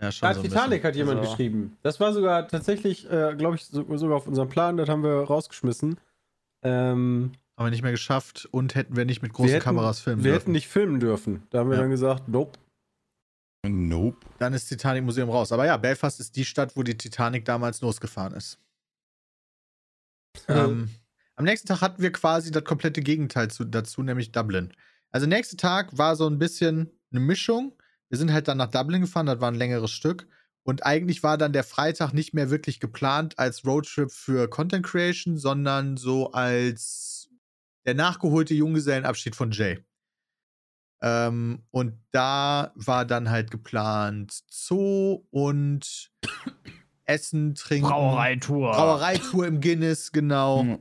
Ja, schon so Titanic hat jemand Also- geschrieben. Das war sogar tatsächlich, äh, glaube ich, so, sogar auf unserem Plan, das haben wir rausgeschmissen. Ähm. Haben wir nicht mehr geschafft und hätten wir nicht mit wir großen hätten, Kameras filmen Wir dürfen. hätten nicht filmen dürfen. Da haben wir Ja. dann gesagt, nope. Nope. Dann ist Titanic Museum raus. Aber ja, Belfast ist die Stadt, wo die Titanic damals losgefahren ist. ähm, am nächsten Tag hatten wir quasi das komplette Gegenteil zu, dazu, nämlich Dublin. Also nächster Tag war so ein bisschen eine Mischung. Wir sind halt dann nach Dublin gefahren, das war ein längeres Stück. Und eigentlich war dann der Freitag nicht mehr wirklich geplant als Roadtrip für Content Creation, sondern so als der nachgeholte Junggesellenabschied von Jay. Ähm, und da war dann halt geplant Zoo und Essen, Trinken. Brauereitour. Brauereitour im Guinness, genau. Mhm.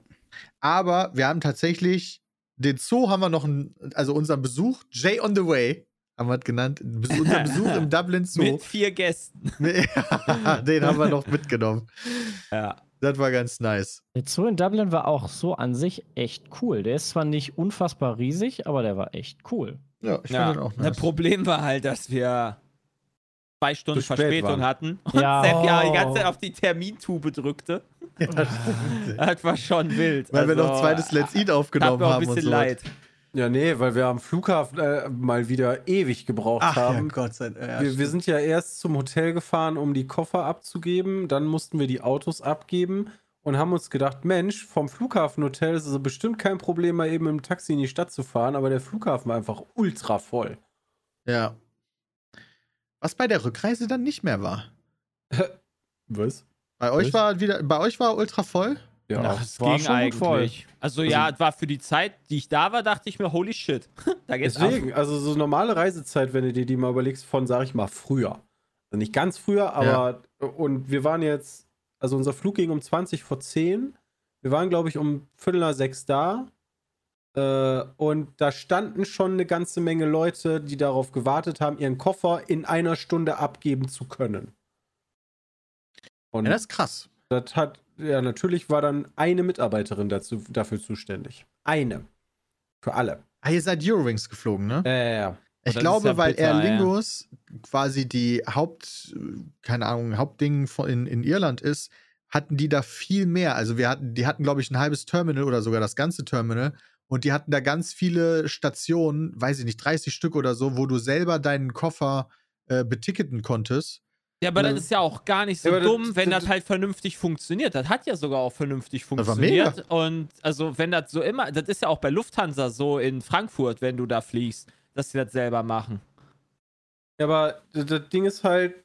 Aber wir haben tatsächlich den Zoo haben wir noch, einen, also unseren Besuch, Jay on the Way, haben wir es genannt. Unser Besuch im Dublin Zoo. Mit vier Gästen. den haben wir noch mitgenommen. Ja. Das war ganz nice. Der Zoo in Dublin war auch so an sich echt cool. Der ist zwar nicht unfassbar riesig, aber der war echt cool. Ja, ich ja. finde den auch Das nice. Problem war halt, dass wir zwei Stunden Verspätung waren. hatten und Ja. Sepp ja die Oh. ganze Zeit auf die Termintube drückte. Ja, das. Das war schon wild. Weil wir Also, noch zweites Let's Eat aufgenommen auch ein haben und bisschen so. Ja, nee, weil wir am Flughafen äh, mal wieder ewig gebraucht Ach ja, haben. Gott sei Dank. Ja, wir, wir sind ja erst zum Hotel gefahren, um die Koffer abzugeben. Dann mussten wir die Autos abgeben und haben uns gedacht, Mensch, vom Flughafenhotel ist es bestimmt kein Problem, mal eben im Taxi in die Stadt zu fahren, aber der Flughafen war einfach ultra voll. ja. Was bei der Rückreise dann nicht mehr war. Was? Bei euch Was? war wieder, bei euch war ultra voll. Ja. Ach, es war ging eigentlich. voll. Also, ja, es war für die Zeit, die ich da war, dachte ich mir, holy shit. da geht's ab. Deswegen, also so normale Reisezeit, wenn du dir die mal überlegst, von, sag ich mal, früher. Also nicht ganz früher, aber und wir waren jetzt, also unser Flug ging um 20 vor 10. Wir waren, glaube ich, um Viertel nach sechs da. Äh, und da standen schon eine ganze Menge Leute, die darauf gewartet haben, ihren Koffer in einer Stunde abgeben zu können. Und Ja, das ist krass. das hat, ja, natürlich war dann eine Mitarbeiterin dazu, dafür zuständig. Eine. Für alle. Ah, ihr seid Eurowings geflogen, ne? Ja, ja, ja. Ich glaube, ja weil bitter, Air ja. Lingus quasi die Haupt, keine Ahnung, Hauptding von- in, in Irland ist, hatten die da viel mehr. Also wir hatten, die hatten, glaube ich, ein halbes Terminal oder sogar das ganze Terminal. Und die hatten da ganz viele Stationen, weiß ich nicht, 30 Stück oder so, wo du selber deinen Koffer äh, beticketen konntest. Ja, aber Ja. das ist ja auch gar nicht so Ja, aber das- dumm, wenn das- das halt vernünftig funktioniert. Das hat ja sogar auch vernünftig Das war mega. funktioniert. Und also, wenn das so immer, das ist ja auch bei Lufthansa so in Frankfurt, wenn du da fliegst, dass sie das selber machen. Ja, aber das Ding ist halt,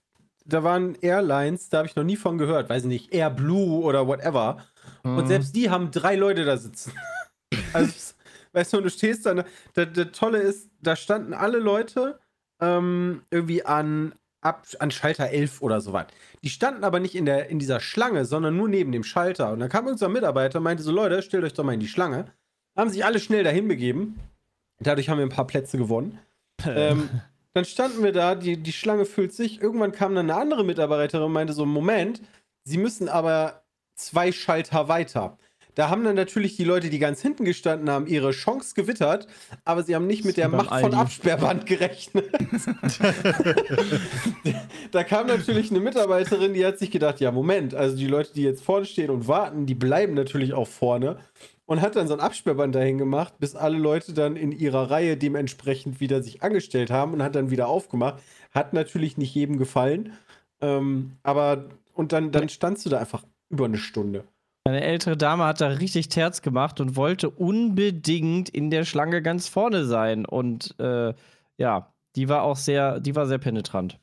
da waren Airlines, da habe ich noch nie von gehört, weiß ich nicht, Air Blue oder whatever. Mhm. Und selbst die haben drei Leute da sitzen. also, weißt du, und du stehst da, das, das Tolle ist, da standen alle Leute ähm, irgendwie an, ab, an Schalter 11 oder so was. Die standen aber nicht in, der, in dieser Schlange, sondern nur neben dem Schalter. Und dann kam unser Mitarbeiter und meinte so, Leute, stellt euch doch mal in die Schlange. Haben sich alle schnell dahin begeben. Dadurch haben wir ein paar Plätze gewonnen. ähm, dann standen wir da, die, die Schlange füllt sich. Irgendwann kam dann eine andere Mitarbeiterin und meinte so: Moment, Sie müssen aber zwei Schalter weiter. Da haben dann natürlich die Leute, die ganz hinten gestanden haben, ihre Chance gewittert, aber sie haben nicht mit der Macht von Aldi. Absperrband gerechnet. da kam natürlich eine Mitarbeiterin, die hat sich gedacht: Ja, Moment, also die Leute, die jetzt vorne stehen und warten, die bleiben natürlich auch vorne und hat dann so ein Absperrband dahin gemacht, bis alle Leute dann in ihrer Reihe dementsprechend wieder sich angestellt haben und hat dann wieder aufgemacht. Hat natürlich nicht jedem gefallen. Ähm, aber, und dann, dann standst du da einfach über eine Stunde. Eine ältere Dame hat da richtig Terz gemacht und wollte unbedingt in der Schlange ganz vorne sein. Und äh, ja, die war auch sehr, die war sehr penetrant.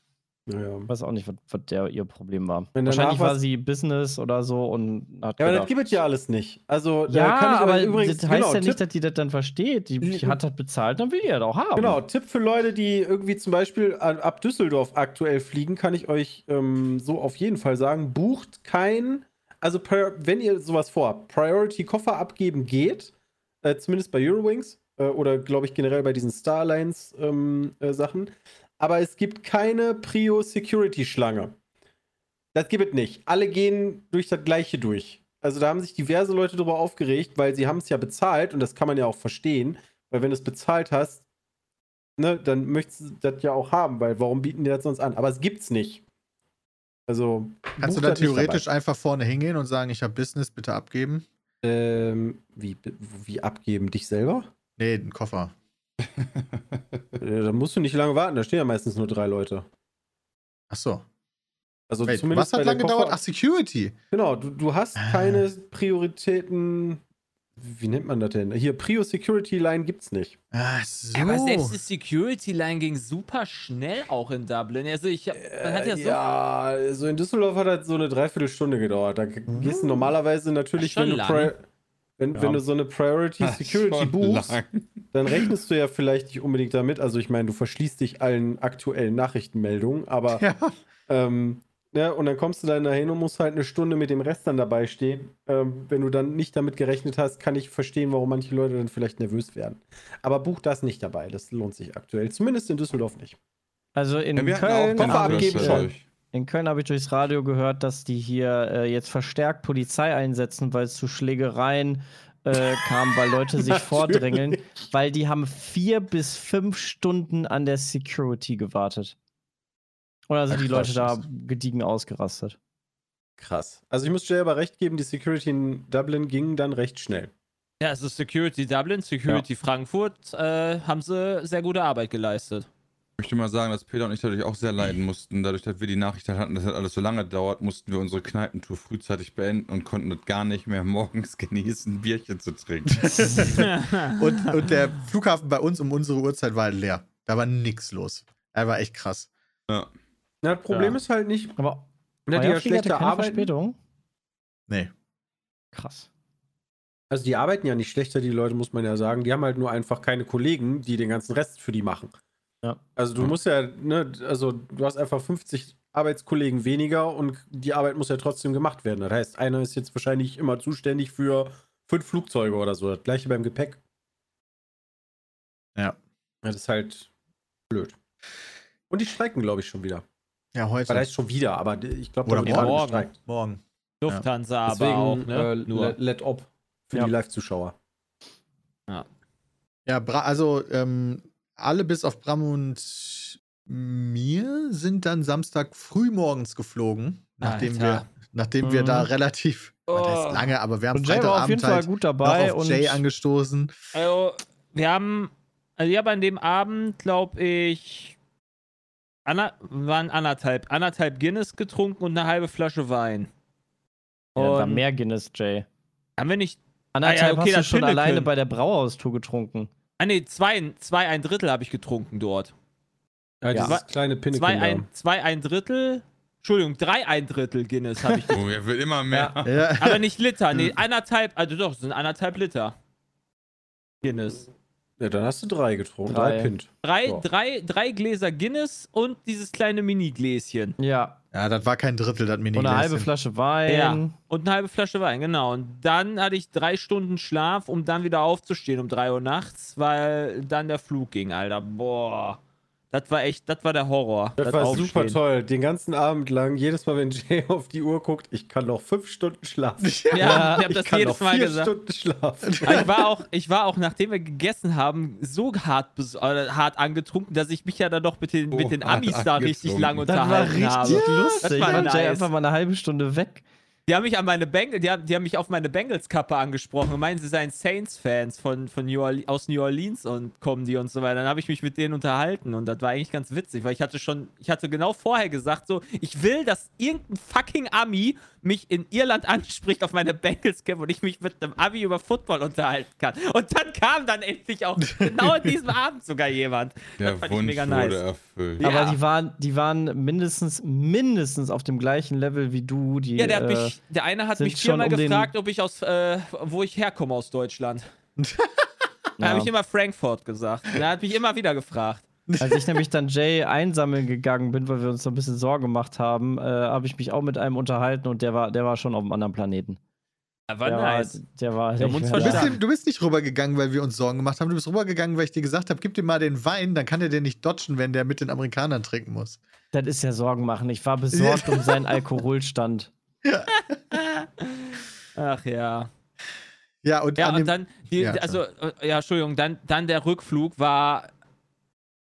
Naja. Ich weiß auch nicht, was, was der ihr Problem war. Wahrscheinlich war sie Business oder so und hat Ja, aber das gibt es ja alles nicht. Also, da ja, kann ich aber euch übrigens, das heißt genau, ja nicht, Tipp, dass die das dann versteht. Die, die hat das bezahlt, dann will die das auch haben. Genau, Tipp für Leute, die irgendwie zum Beispiel ab Düsseldorf aktuell fliegen, kann ich euch ähm, so auf jeden Fall sagen, bucht kein, also wenn ihr sowas vorhabt, Priority Koffer abgeben geht, äh, zumindest bei Eurowings äh, oder glaube ich generell bei diesen Star Alliance ähm, äh, Sachen, aber es gibt keine Prio Security Schlange. Das gibt es nicht. Alle gehen durch das gleiche durch. Also da haben sich diverse Leute darüber aufgeregt, weil sie haben es ja bezahlt und das kann man ja auch verstehen, weil wenn du es bezahlt hast, ne, dann möchtest du das ja auch haben, weil warum bieten die das sonst an? Aber es gibt's nicht. Also Kannst du da theoretisch einfach vorne hingehen und sagen, ich habe Business, bitte abgeben? Ähm, wie, wie abgeben? Dich selber? Nee, den Koffer. Da musst du nicht lange warten, da stehen ja meistens nur drei Leute. Ach so. Also Wait, zumindest was hat bei der lange gedauert? Ach, Security. Genau, du, du hast Ah. keine Prioritäten. Wie nennt man das denn? Hier, Prio Security Line gibt's nicht. Ach so. Aber selbst die Security Line ging super schnell auch in Dublin. Also ich hab, man hat ja Äh, so. ja, so in Düsseldorf hat das so eine Dreiviertelstunde gedauert. Da g- gehst du normalerweise natürlich, wenn du. Pri wenn, Ja. wenn du so eine Priority Security buchst, lang. dann rechnest du ja vielleicht nicht unbedingt damit. Also ich meine, du verschließt dich allen aktuellen Nachrichtenmeldungen, aber Ja. ähm, ja, und dann kommst du da dahin und musst halt eine Stunde mit dem Rest dann dabei stehen. Ähm, wenn du dann nicht damit gerechnet hast, kann ich verstehen, warum manche Leute dann vielleicht nervös werden. Aber buch das nicht dabei. Das lohnt sich aktuell. Zumindest in Düsseldorf nicht. Also in Ja, Köln Koffer habe ich, abgeben schon. in Köln habe ich durchs Radio gehört, dass die hier äh, jetzt verstärkt Polizei einsetzen, weil es zu Schlägereien äh, kam, weil Leute sich vordrängeln, weil die haben vier bis fünf Stunden an der Security gewartet. Da sind Ach, die Leute da gediegen ausgerastet. Krass. Also ich muss dir aber recht geben, die Security in Dublin ging dann recht schnell. Ja, also Security Dublin, Security Frankfurt äh, haben sie sehr gute Arbeit geleistet. Ich möchte mal sagen, dass Peter und ich dadurch auch sehr leiden mussten. Dadurch, dass wir die Nachricht hatten, dass das alles so lange dauert, mussten wir unsere Kneipentour frühzeitig beenden und konnten das gar nicht mehr morgens genießen, ein Bierchen zu trinken. Und, und der Flughafen bei uns um unsere Uhrzeit war halt leer. Da war nix los. Er war echt krass. ja. Na, das Problem Ja. ist halt nicht, Aber na, die ja schlechte keine arbeiten. Verspätung? Nee. Krass. Also die arbeiten ja nicht schlechter, die Leute, muss man ja sagen. Die haben halt nur einfach keine Kollegen, die den ganzen Rest für die machen. Ja. Also du musst ja, ne, also du hast einfach 50 Arbeitskollegen weniger und die Arbeit muss ja trotzdem gemacht werden. Das heißt, einer ist jetzt wahrscheinlich immer zuständig für fünf Flugzeuge oder so. Das gleiche beim Gepäck. Ja. Ja, Das ist halt blöd. Und die streiken, glaube ich, schon wieder. Ja, heute. Heißt schon wieder, aber ich glaube, da morgen. gestreikt. Morgen. Lufthansa aber Deswegen auch, ne? äh, Nur. let, op für Ja. die Live-Zuschauer. Ja, Bra also ähm, alle bis auf Bram und mir sind dann Samstag früh morgens geflogen, nachdem Alter. wir, nachdem wir da Mhm. relativ, das Oh. heißt lange, aber wir haben Und Jay war auf jeden Freitagabend Fall halt gut noch dabei auf und Jay angestoßen. Also, wir haben, also ich habe an dem Abend, glaube ich, Anna, waren anderthalb, anderthalb Guinness getrunken und eine halbe Flasche Wein. ja, war Und mehr Guinness, Jay. haben wir nicht, Anderthalb okay, hast du das schon alleine bei der Brauhaustour getrunken. ah ne, zwei, zwei ein Drittel habe ich getrunken dort. Ja, Ja. dieses kleine Pinnacle. Zwei ein, zwei ein Drittel, Entschuldigung, drei ein Drittel Guinness habe ich getrunken. Oh, er wird immer mehr. Ja. Aber nicht Liter, nee, anderthalb, also doch, es sind anderthalb Liter. Guinness. Ja, dann hast du drei getrunken. Drei. Drei, Pint. Drei, drei, drei Gläser Guinness und dieses kleine Mini-Gläschen. Ja. ja, das war kein Drittel, das mini Und eine halbe Flasche Wein. Ja. Und eine halbe Flasche Wein, genau. Und dann hatte ich drei Stunden Schlaf, um dann wieder aufzustehen um drei Uhr nachts, weil dann der Flug ging, Alter. Boah. Das war echt, das war der Horror. Das, war Aufstehen. super toll. Den ganzen Abend lang, jedes Mal, wenn Jay auf die Uhr guckt, ich kann noch fünf Stunden schlafen. Ja, ich habe das kann jedes noch Mal vier gesagt. Stunden schlafen. Ich war auch, ich war auch, nachdem wir gegessen haben, so hart, hart angetrunken, dass ich mich ja dann doch mit den, mit den Oh, Amis da richtig lang Das war unterhalten richtig habe. lustig. Das war war Jay nice. einfach mal eine halbe Stunde weg. Die haben mich an meine Bengals, die haben, die haben mich auf meine Bengals-Kappe angesprochen und meinen, sie seien Saints-Fans von, von New aus New Orleans und kommen die und so weiter. Dann habe ich mich mit denen unterhalten und das war eigentlich ganz witzig, weil ich hatte schon, ich hatte genau vorher gesagt, so, ich will, dass irgendein fucking Ami mich in Irland anspricht auf meine Bengals-Cap und ich mich mit einem Ami über Football unterhalten kann. Und dann kam dann endlich auch genau an diesem Abend sogar jemand. Der das fand ich Wunsch mega wurde nice. erfüllt. Ja. Aber die waren, die waren mindestens, mindestens auf dem gleichen Level wie du. Die, Ja, der, hat äh, mich, der eine hat mich schon viermal um den- gefragt, ob ich aus, äh, wo ich herkomme aus Deutschland. Da ja. habe ich immer Frankfurt gesagt. Der hat mich immer wieder gefragt. Als ich nämlich dann Jay einsammeln gegangen bin, weil wir uns so ein bisschen Sorgen gemacht haben, äh, habe ich mich auch mit einem unterhalten und der war, der war schon auf einem anderen Planeten. Ja, war der, nice. war, der war Der nicht Du bist, da. du bist nicht rübergegangen, weil wir uns Sorgen gemacht haben. Du bist rübergegangen, weil ich dir gesagt habe, gib dir mal den Wein, dann kann er dir nicht dodgen, wenn der mit den Amerikanern trinken muss. Das ist ja Sorgen machen. Ich war besorgt um seinen Alkoholstand. Ach ja. Ja, und Ja, und dann, die, Ja, also, äh, ja, Entschuldigung, dann, dann der Rückflug war,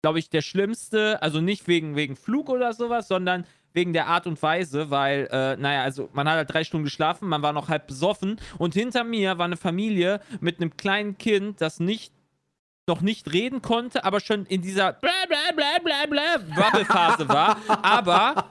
glaube ich, der schlimmste. Also nicht wegen, wegen Flug oder sowas, sondern wegen der Art und Weise, weil, äh, naja, also man hat halt drei Stunden geschlafen, man war noch halb besoffen und hinter mir war eine Familie mit einem kleinen Kind, das nicht noch nicht reden konnte, aber schon in dieser bla bla bla bla bla Bubble-Phase war, aber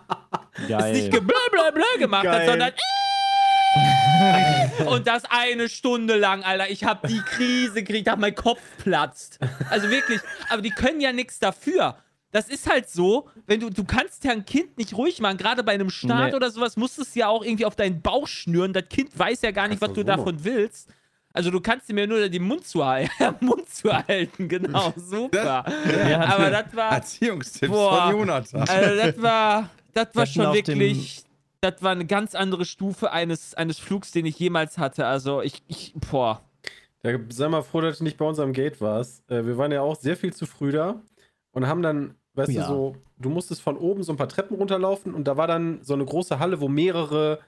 Geil. nicht ge- bla bla bla gemacht hat, Geil. sondern und das eine Stunde lang, Alter. Ich hab die Krise gekriegt, hab mein Kopf platzt. Also wirklich, aber die können ja nichts dafür. Das ist halt so, wenn du, du kannst ja ein Kind nicht ruhig machen, gerade bei einem Start Nee. oder sowas, musst du es ja auch irgendwie auf deinen Bauch schnüren. Das Kind weiß ja gar nicht, was du davon willst. Also du kannst ihm ja nur den Mund zu halten, Mund zu halten, genau, super. Ja, aber das war, Erziehungstipps Boah. von Jonathan. also das war, das war schon wirklich, das war eine ganz andere Stufe eines, eines Flugs, den ich jemals hatte. Also ich, ich, boah. Ja, sei mal froh, dass du nicht bei uns am Gate warst. Äh, wir waren ja auch sehr viel zu früh da und haben dann, weißt Ja. du, so, du musstest von oben so ein paar Treppen runterlaufen und da war dann so eine große Halle, wo mehrere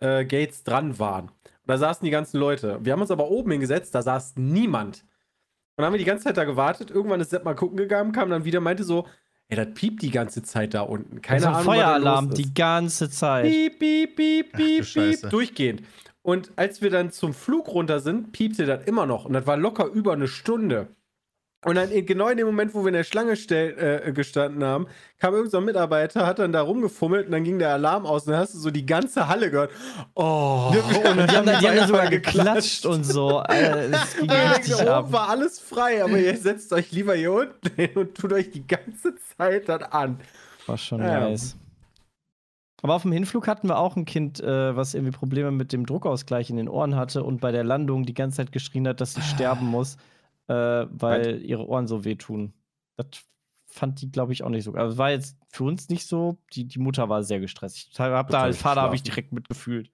äh, Gates dran waren. Und da saßen die ganzen Leute. Wir haben uns aber oben hingesetzt, da saß niemand. Und dann haben wir die ganze Zeit da gewartet. Irgendwann ist Sepp mal gucken gegangen, kam dann wieder, meinte so, ey, das piept die ganze Zeit da unten. Keine so ein Ahnung, was da Feueralarm los ist. die ganze Zeit. Piep, piep, piep, Ach piep, Scheiße. piep, durchgehend. Und als wir dann zum Flug runter sind, piepte das immer noch. Und das war locker über eine Stunde. Und dann genau in dem Moment, wo wir in der Schlange stell, äh, gestanden haben, kam irgendein so Mitarbeiter, hat dann da rumgefummelt und dann ging der Alarm aus und dann hast du so die ganze Halle gehört. Oh, und Die haben, da, die haben da sogar geklatscht. geklatscht und so. Alter, das ging dann richtig oben ab. war alles frei, aber ihr setzt euch lieber hier unten hin und tut euch die ganze Zeit das an. War schon Ja. nice. Aber auf dem Hinflug hatten wir auch ein Kind, äh, was irgendwie Probleme mit dem Druckausgleich in den Ohren hatte und bei der Landung die ganze Zeit geschrien hat, dass sie sterben muss, äh, weil ihre Ohren so wehtun. Das fand die, glaube ich, auch nicht so. Also war jetzt für uns nicht so. Die, die Mutter war sehr gestresst. Ich hab da als Vater habe ich direkt mitgefühlt.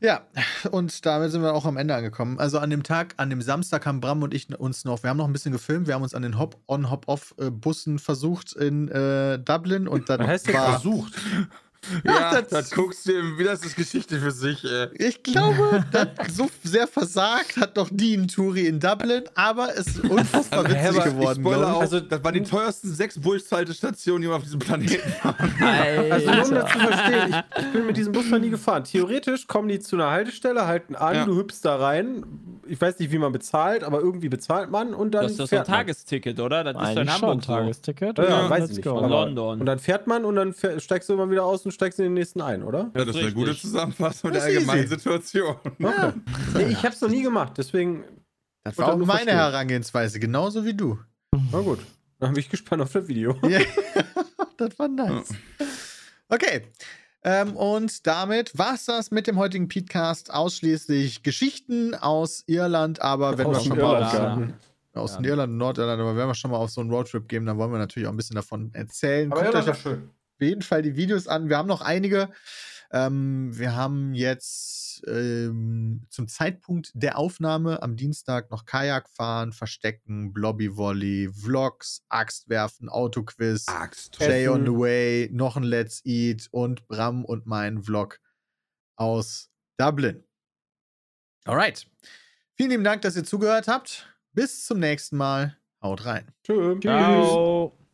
Ja, und damit sind wir auch am Ende angekommen. Also an dem Tag, an dem Samstag haben Bram und ich uns noch, wir haben noch ein bisschen gefilmt, wir haben uns an den Hop-on, Hop-off-Bussen versucht in äh, Dublin und dann Was heißt war, versucht? Ja, Ja, das- das guckst du, wie das ist Geschichte für sich. Äh. ich glaube, das so sehr versagt hat noch Dean Turi in Dublin, aber es ist unfassbar witzig aber geworden. Ich spoiler auch, also, das waren die teuersten sechs Bushaltestationen, die man auf diesem Planeten waren. Also nur um das zu verstehen, ich, ich bin mit diesem Bus noch nie gefahren. Theoretisch kommen die zu einer Haltestelle, halten an, Ja. du hüpfst da rein. Ich weiß nicht, wie man bezahlt, aber irgendwie bezahlt man und dann Das ist doch so ein fährt man. Tagesticket, oder? Das ist in Eigentlich ein Hamburg so. Tagesticket. Ja, ja, weiß ich nicht. London. Und dann fährt man und dann steigst du immer wieder aus und steigst in den nächsten ein, oder? Ja, das ist eine gute. Zusammenfassung der ist allgemeinen easy. Situation. Okay. Nee, ich hab's noch nie gemacht, deswegen. das war auch meine verstehen. Herangehensweise, genauso wie du. Na gut. Dann bin ich gespannt auf das Video. Ja, das war nice. Okay. Ähm, und damit war's das mit dem heutigen Podcast. Ausschließlich Geschichten aus Irland, aber wenn wir Aus dem schon mal aus Ja. Irland und Nordirland, aber wenn wir schon mal auf so einen Roadtrip gehen, dann wollen wir natürlich auch ein bisschen davon erzählen. Guckt euch auf schön. Jeden Fall die Videos an. Wir haben noch einige. Ähm, wir haben jetzt ähm, zum Zeitpunkt der Aufnahme am Dienstag noch Kajak fahren, Verstecken, Blobby Volley, Vlogs, Axtwerfen, Autoquiz. Axt. Jay on the Way, noch ein Let's Eat und Bram und mein Vlog aus Dublin. Alright. Vielen lieben Dank, dass ihr zugehört habt. Bis zum nächsten Mal. Haut rein. Tschö. Ciao.